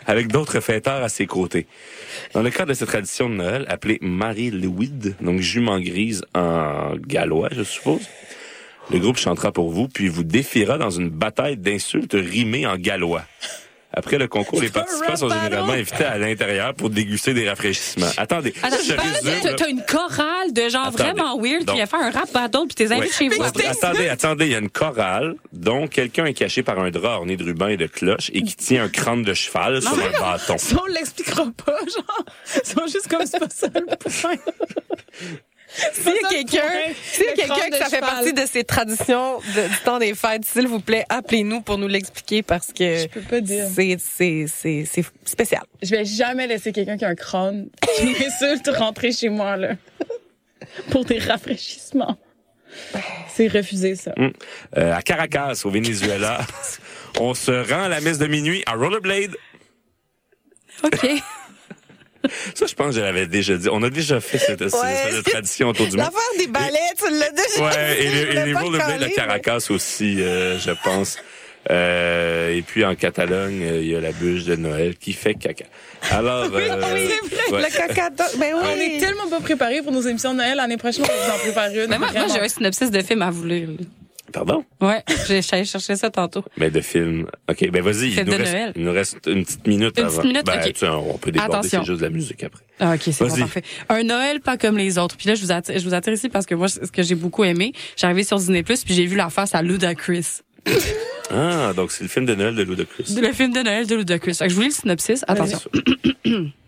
avec d'autres fêteurs à ses côtés. Dans le cadre de cette tradition de Noël appelée Marie-Louis, donc jument grise en gallois, je suppose, le groupe chantera pour vous puis vous défiera dans une bataille d'insultes rimées en gallois. Après le concours, les participants sont généralement invités à l'intérieur pour déguster des rafraîchissements. Attendez, Attends, je résume, de- là. t'as- une chorale de gens vraiment weird qui a fait un rap battle puis t'es invités chez vous. Attendez, attendez, il y a une chorale dont quelqu'un est caché par un drap orné de rubans et de cloches et qui tient un crâne de cheval sur un bâton. On l'expliquera pas, genre. Ils sont juste comme c'est pas ça le point. *laughs* *laughs* S'il y a quelqu'un, s'il y a Le quelqu'un que ça fait cheval. partie de ces traditions de- du temps des fêtes, s'il vous plaît, appelez-nous pour nous l'expliquer parce que Je peux pas dire. c'est c'est c'est c'est spécial. Je vais jamais laisser quelqu'un qui a un crâne qui *laughs* m'insulte rentrer chez moi, là. *laughs* Pour des rafraîchissements. C'est refusé, ça. Hum. Euh, à Caracas, au Venezuela, on se rend à la messe de minuit à Rollerblade. OK. Ça, je pense que je l'avais déjà dit. On a déjà fait cette, cette Ouais. de tradition autour du monde. L'affaire des balais, tu l'as déjà. Ouais, les- et *laughs* les rollerblades de mais- Caracas aussi, euh, je pense. Euh, et puis en Catalogne, euh, il y a la bûche de Noël qui fait caca. Alors, Oui, euh, oui, c'est vrai, ouais. le caca. Ben oui. On est tellement pas préparés pour nos émissions de Noël. L'année prochaine, on va vous en préparer une. Mais moi, moi, vraiment. j'ai un synopsis de film à vous lire. Pardon? Ouais, *laughs* j'allais chercher ça tantôt. Mais de film. OK, ben vas-y. Il nous, de reste, Noël. il nous reste une petite minute Une avant. petite minute, ben, tu sais, on peut déborder, c'est juste de la musique après. Ah, OK, c'est bon, parfait. Un Noël pas comme les autres. Puis là, je vous attire, je vous attire ici parce que moi, ce que j'ai beaucoup aimé, arrivé sur Disney+, puis j'ai vu la face à Ludacris. *laughs* Ah, donc c'est le film de Noël de Ludacris. Le film de Noël de Ludacris. Je vous lis le synopsis. Attention. *clears throat*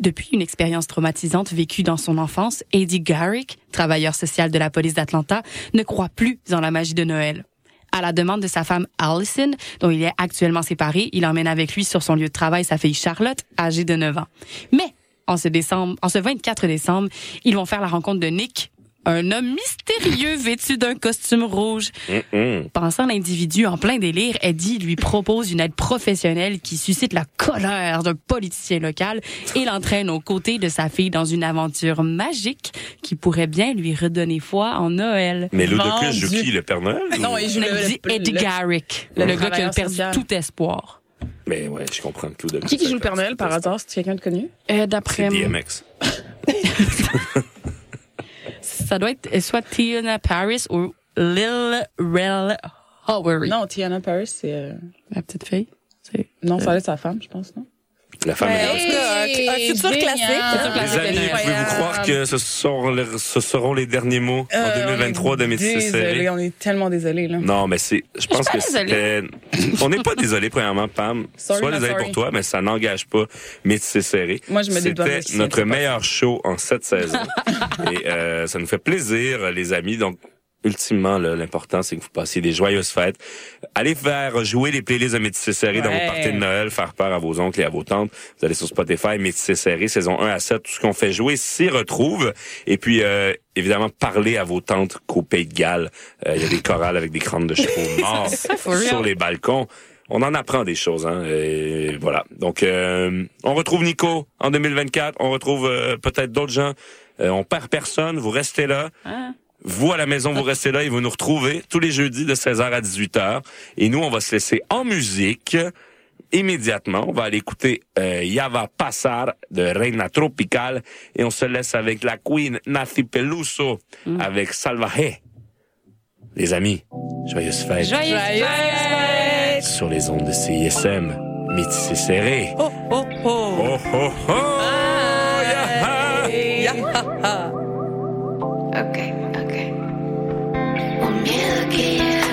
Depuis une expérience traumatisante vécue dans son enfance, Eddie Garrick, travailleur social de la police d'Atlanta, ne croit plus en la magie de Noël. À la demande de sa femme Allison, dont il est actuellement séparé, il emmène avec lui sur son lieu de travail sa fille Charlotte, âgée de 9 ans. Mais, en ce décembre, en ce 24 décembre, ils vont faire la rencontre de Nick, un homme mystérieux vêtu d'un costume rouge. Hum, hum. Pensant l'individu en plein délire, Eddie lui propose une aide professionnelle qui suscite la colère d'un politicien local et l'entraîne aux côtés de sa fille dans une aventure magique qui pourrait bien lui redonner foi en Noël. Mais Ludacris joue qui, le Père Noël? Non, il joue Il le, Eddie Garrick, le le, gars qui a perdu social. tout espoir. Mais ouais, je comprends que Ludacris. Qui qui joue le Père Noël par hasard? C'est quelqu'un de connu? Euh, D'après moi, DMX. *laughs* ça doit être soit Tiana Paris ou Lil Rel Howery. Non, Tiana Paris, c'est... euh, La petite fille. Non, ça va être sa femme, je pense, non? La femme est un, un futur classique. Les amis, pouvez-vous croire que ce seront, les, ce seront les derniers mots en Euh, 2023 de on est Métis Désolé, on est tellement désolé là. Non, mais c'est, je pense pas que c'était, on n'est pas désolé, premièrement, Pam. Sorry, not désolé sorry. pour toi, mais ça n'engage pas Métis Serré. Moi, je me C'était notre meilleur show en cette saison. *laughs* Et, euh, ça nous fait plaisir, les amis. Donc, ultimement, l'important, c'est que vous passiez des joyeuses fêtes. Allez faire jouer les playlists de Métis Serré dans vos Ouais. parties de Noël, faire peur à vos oncles et à vos tantes. Vous allez sur Spotify, Métis Serré, saison 1 à 7, tout ce qu'on fait jouer s'y retrouve. Et puis, euh, évidemment, parlez à vos tantes qu'au Pays de Galles, euh, il y a des chorales avec des crânes de chevaux *laughs* morts sur les balcons. On en apprend des choses, hein. Et voilà. Donc, euh, on retrouve Nico en 2024. On retrouve euh, peut-être d'autres gens. Euh, on perd personne. Vous restez là. Ah. Vous, à la maison, vous restez là et vous nous retrouvez tous les jeudis de 16h à 18h. Et nous, on va se laisser en musique immédiatement. On va aller écouter euh, Yava Passar de Reina Tropical et on se laisse avec la Queen Nathi Peluso avec Salvaje. Les amis, joyeuses fêtes Joyeux fêtes! sur les ondes de CISM. Métissé serré. Oh, oh, oh. Oh, oh, oh! Yaha! Yeah. *laughs* Ok, ok. Un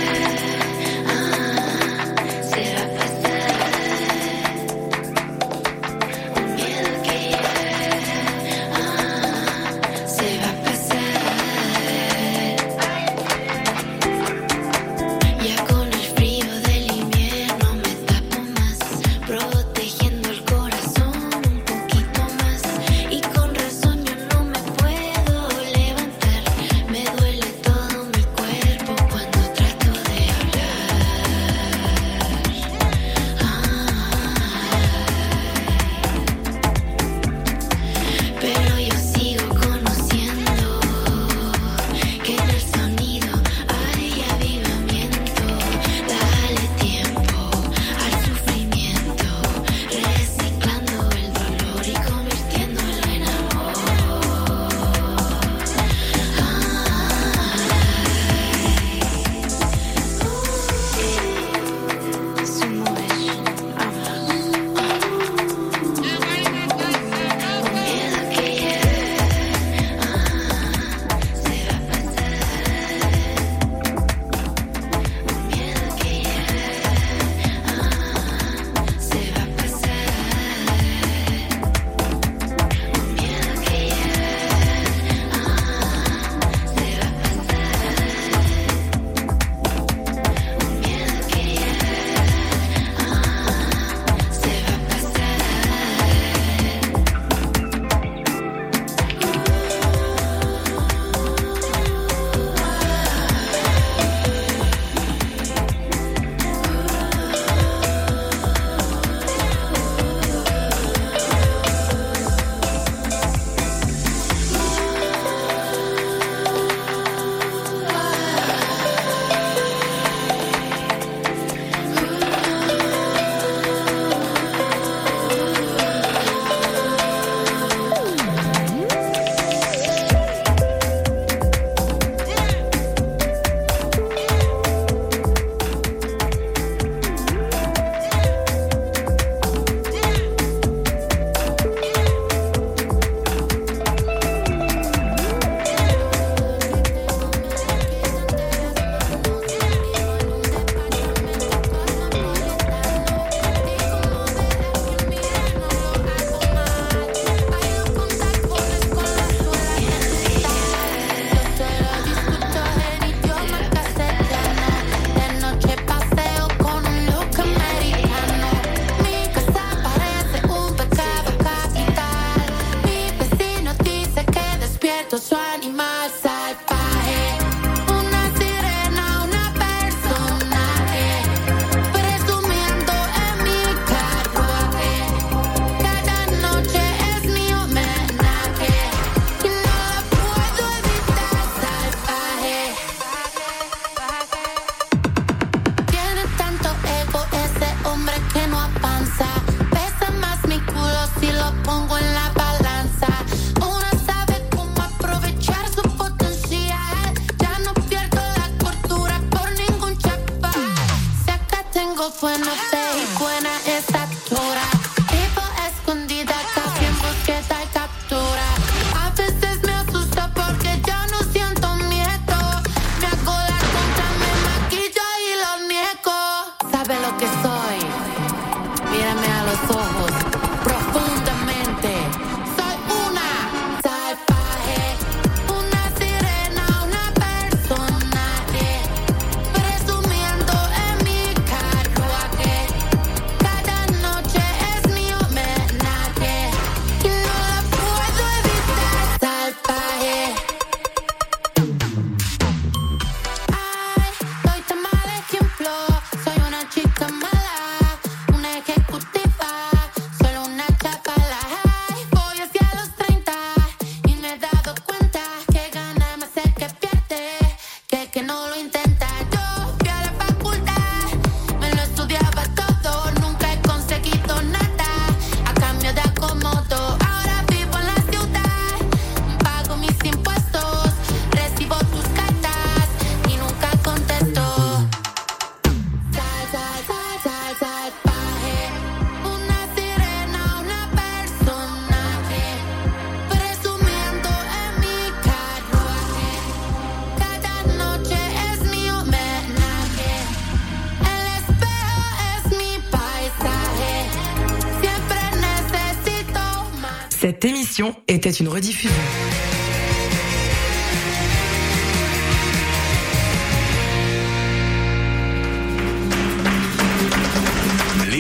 Cette émission était une rediffusion.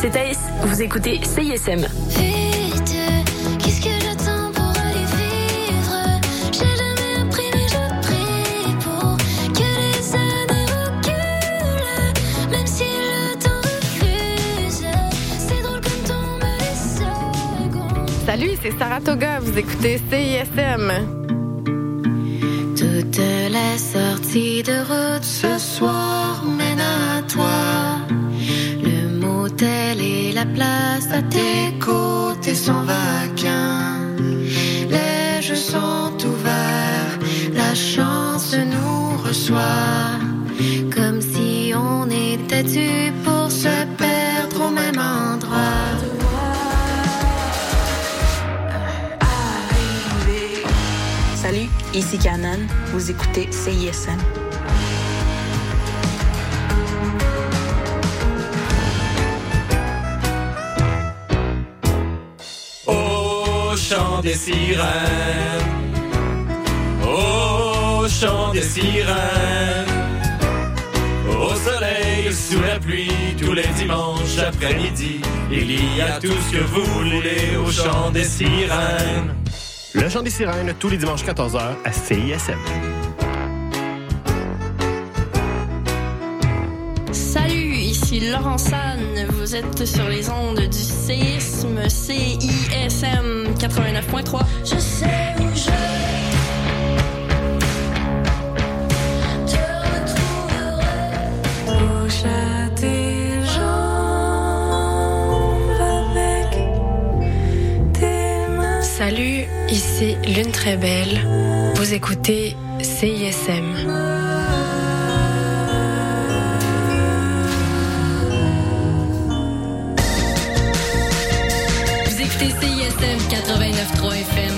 c'est Thaïs. Vous écoutez CISM. Vite, qu'est-ce que j'attends pour aller vivre? J'ai jamais appris mais je prie pour que les années reculent Même si le temps refuse C'est drôle comme tombe les secondes Salut, c'est Saratoga. Vous écoutez CISM. Toutes les sorties de route place à tes côtés sont vacants. Les jeux sont ouverts, la chance nous reçoit. Comme si on était dû pour se perdre au même endroit. Salut, ici Canon. Vous écoutez CISM. Des sirènes, au chant des sirènes, au soleil, sous la pluie, tous les dimanches après-midi, il y a tout ce que vous voulez au chant des sirènes. Le chant des sirènes, tous les dimanches 14h à CISM. Salut, ici Laurent San. Vous êtes sur les ondes du séisme CISM 89.3. Je sais où je. Salut, ici Lune Très Belle. Vous écoutez CISM. 9.3 FM.